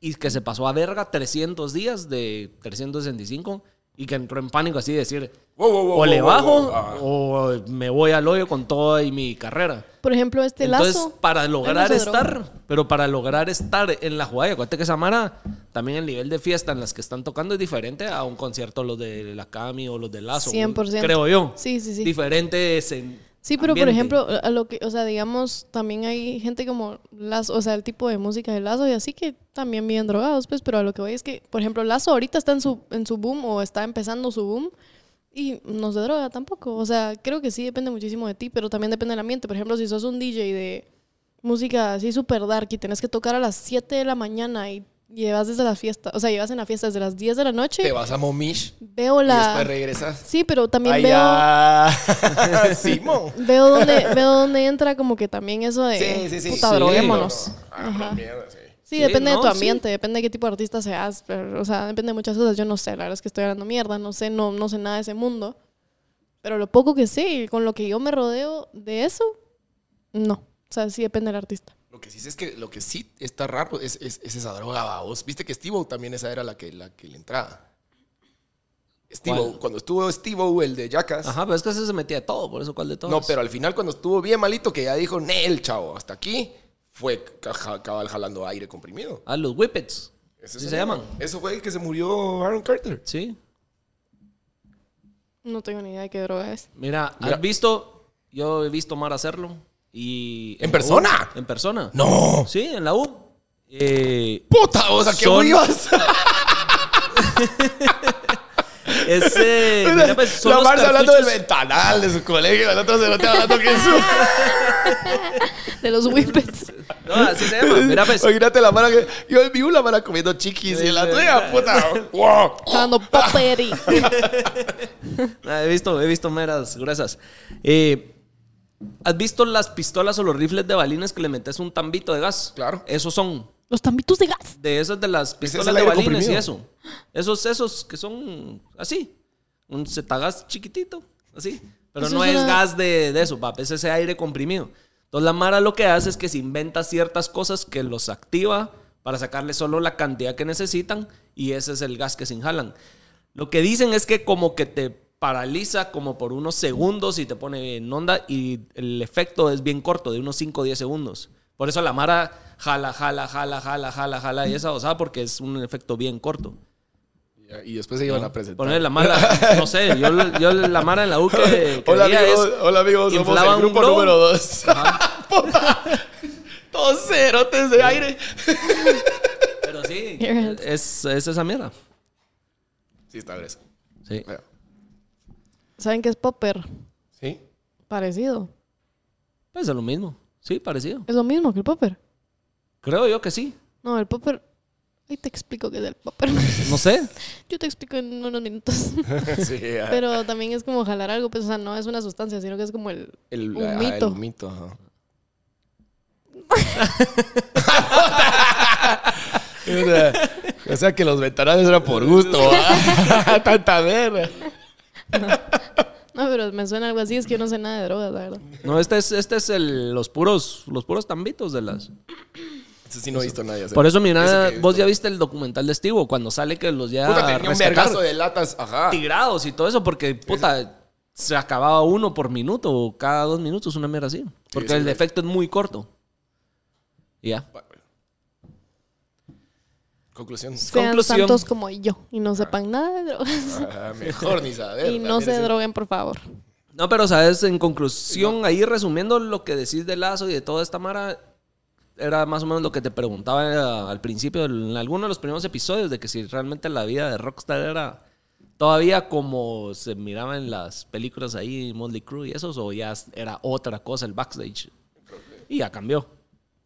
y que se pasó a verga 300 días de 365 y que entró en pánico así de decir, Wow, wow, wow, o le wow, wow, bajo wow. Ah. o me voy al hoyo con toda y mi carrera. Por ejemplo, este Entonces, lazo. para lograr estar, pero para lograr estar en la jugada, y acuérdate que Samara, también el nivel de fiesta en las que están tocando es diferente a un concierto los de la Cami o los de Lazo. 100%. Creo yo. Sí, sí, sí. Diferentes en Sí, pero por ejemplo, a lo que, o sea, digamos, también hay gente como Lazo, o sea, el tipo de música de Lazo y así que también viven drogados, pues, pero a lo que voy es que, por ejemplo, Lazo ahorita está en su, en su boom o está empezando su boom y no se droga tampoco. O sea, creo que sí depende muchísimo de ti, pero también depende del ambiente. Por ejemplo, si sos un DJ de música así súper dark y tenés que tocar a las 7 de la mañana y llevas desde la fiesta, o sea, llevas en la fiesta desde las 10 de la Te noche, vas a Momish veo y después la... regresas. Sí, pero también Ay, veo... Simón. Veo dónde, veo dónde entra como que también eso de Sí, sí, sí. puta, Sí. droguémonos. No, no. Ah, mierda, sí. Sí, Sí, depende de tu sí. ambiente, depende de qué tipo de artista seas, pero, o sea, depende de muchas cosas. Yo no sé, la verdad es que estoy hablando mierda, no sé, no, no sé nada de ese mundo. Pero lo poco que sé, y con lo que yo me rodeo de eso, no. O sea, sí depende del artista. Lo que sí es que lo que sí está raro es, es, es esa droga, vos. Viste que Steve también esa era la que, la que le entraba. Steve cuando estuvo Steve el de Jackass. Ajá, pero es que ese se metía de todo, por eso cuál de todos. No, pero al final cuando estuvo bien malito, que ya dijo, Nel, chavo, hasta aquí, fue ca- cabal jalando aire comprimido. Ah, los whippets. Ese ¿Sí es se el- llaman? Eso fue el que se murió Aaron Carter. Sí. No tengo ni idea de qué droga es. Mira, Mira. ¿has visto? Yo he visto Mar hacerlo. Y ¿En la persona? U, en persona. ¡No! Sí, en la U. Eh, ¡Puta, vos, a qué Son- ese. mira, pues, son La Marcia hablando del ventanal de su colegio, el otro se lo está hablando que en su... De los whippets. No, así se llama. Mira, pues. Imagínate la mara que. Yo vi una mara comiendo chiquis y la tuya, puta. Dando poperi. Ah, He visto, he visto meras gruesas. Eh, ¿Has visto las pistolas o los rifles de balines que le metes un tambito de gas? Claro. Esos son. Los tambitos de gas. De esas de las pistolas el de balines y comprimido. eso. Esos, esos que son así. Un zetagas chiquitito, así. Pero Eso no es es una- gas de, de eso, papi. Es ese aire comprimido. Entonces la Mara lo que hace es que se inventa ciertas cosas que los activa para sacarle solo la cantidad que necesitan y ese es el gas que se inhalan. Lo que dicen es que como que te paraliza como por unos segundos y te pone en onda y el efecto es bien corto, de unos 5 o 10 segundos. Por eso la Mara jala, jala, jala, jala, jala, jala y esa osada porque es un efecto bien corto. Y después se iban a presentar. Poner la Mara, no sé, yo, yo la Mara en la U que, que Hola amigos, es- hola amigos, somos el un grupo número 2. Todos cerotes de aire. Pero sí, es, es esa mierda. Sí, está grueso. Sí. Bueno, ¿Saben qué es popper? Sí. Parecido. Pues es lo mismo. Sí, parecido. Es lo mismo que el popper. Creo yo que sí. No, el popper. Ahí te explico qué es el popper. No sé. Yo te explico en unos minutos. sí ah, Pero también es como jalar algo, pues, o sea, no es una sustancia, sino que es como el. el, un ah, mito. El mito, ajá. o, sea, o sea que los ventanales era por gusto. Tanta verga. No, pero me suena algo así, es que yo no sé nada de drogas, la verdad. No, este es, este es el, los puros, los puros tambitos de las. Eso sí no he visto nadie hacer. Por eso, mira, Eso vos ya viste el documental de Estivo, cuando sale que los ya Puta, tenía un vergazo de latas. Ajá. tirados y todo eso, porque puta, se acababa uno por minuto o cada dos minutos, una mierda así. Porque sí, el efecto es muy corto. Y ya. Conclusión. Sean Conclusión. santos como yo y no sepan nada de drogas. Ajá, mejor ni saber. y no se droguen, por favor. No, pero sabes, en conclusión, ahí resumiendo lo que decís de Lazo y de toda esta mara, era más o menos lo que te preguntaba eh, al principio, en alguno de los primeros episodios, de que si realmente la vida de Rockstar era todavía como se miraba en las películas ahí, Motley Crue y esos, o ya era otra cosa el backstage. Y ya cambió.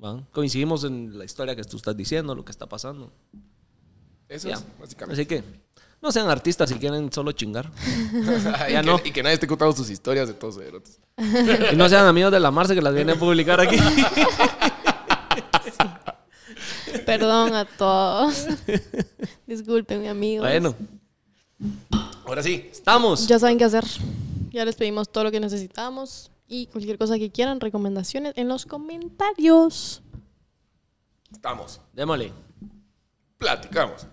¿Va? Coincidimos en la historia que tú estás diciendo, lo que está pasando. Eso Ya. es, básicamente. Así que no sean artistas si quieren solo chingar. y, ya que, no. y que nadie esté contando sus historias de todos erotes. Y no sean amigos de la Marce que las viene a publicar aquí. Perdón a todos. Disculpen, mi amigo. Bueno, Ahora sí. estamos. Ya saben qué hacer. Ya les pedimos todo lo que necesitamos. Y cualquier cosa que quieran, recomendaciones en los comentarios. Estamos. Démosle. Platicamos.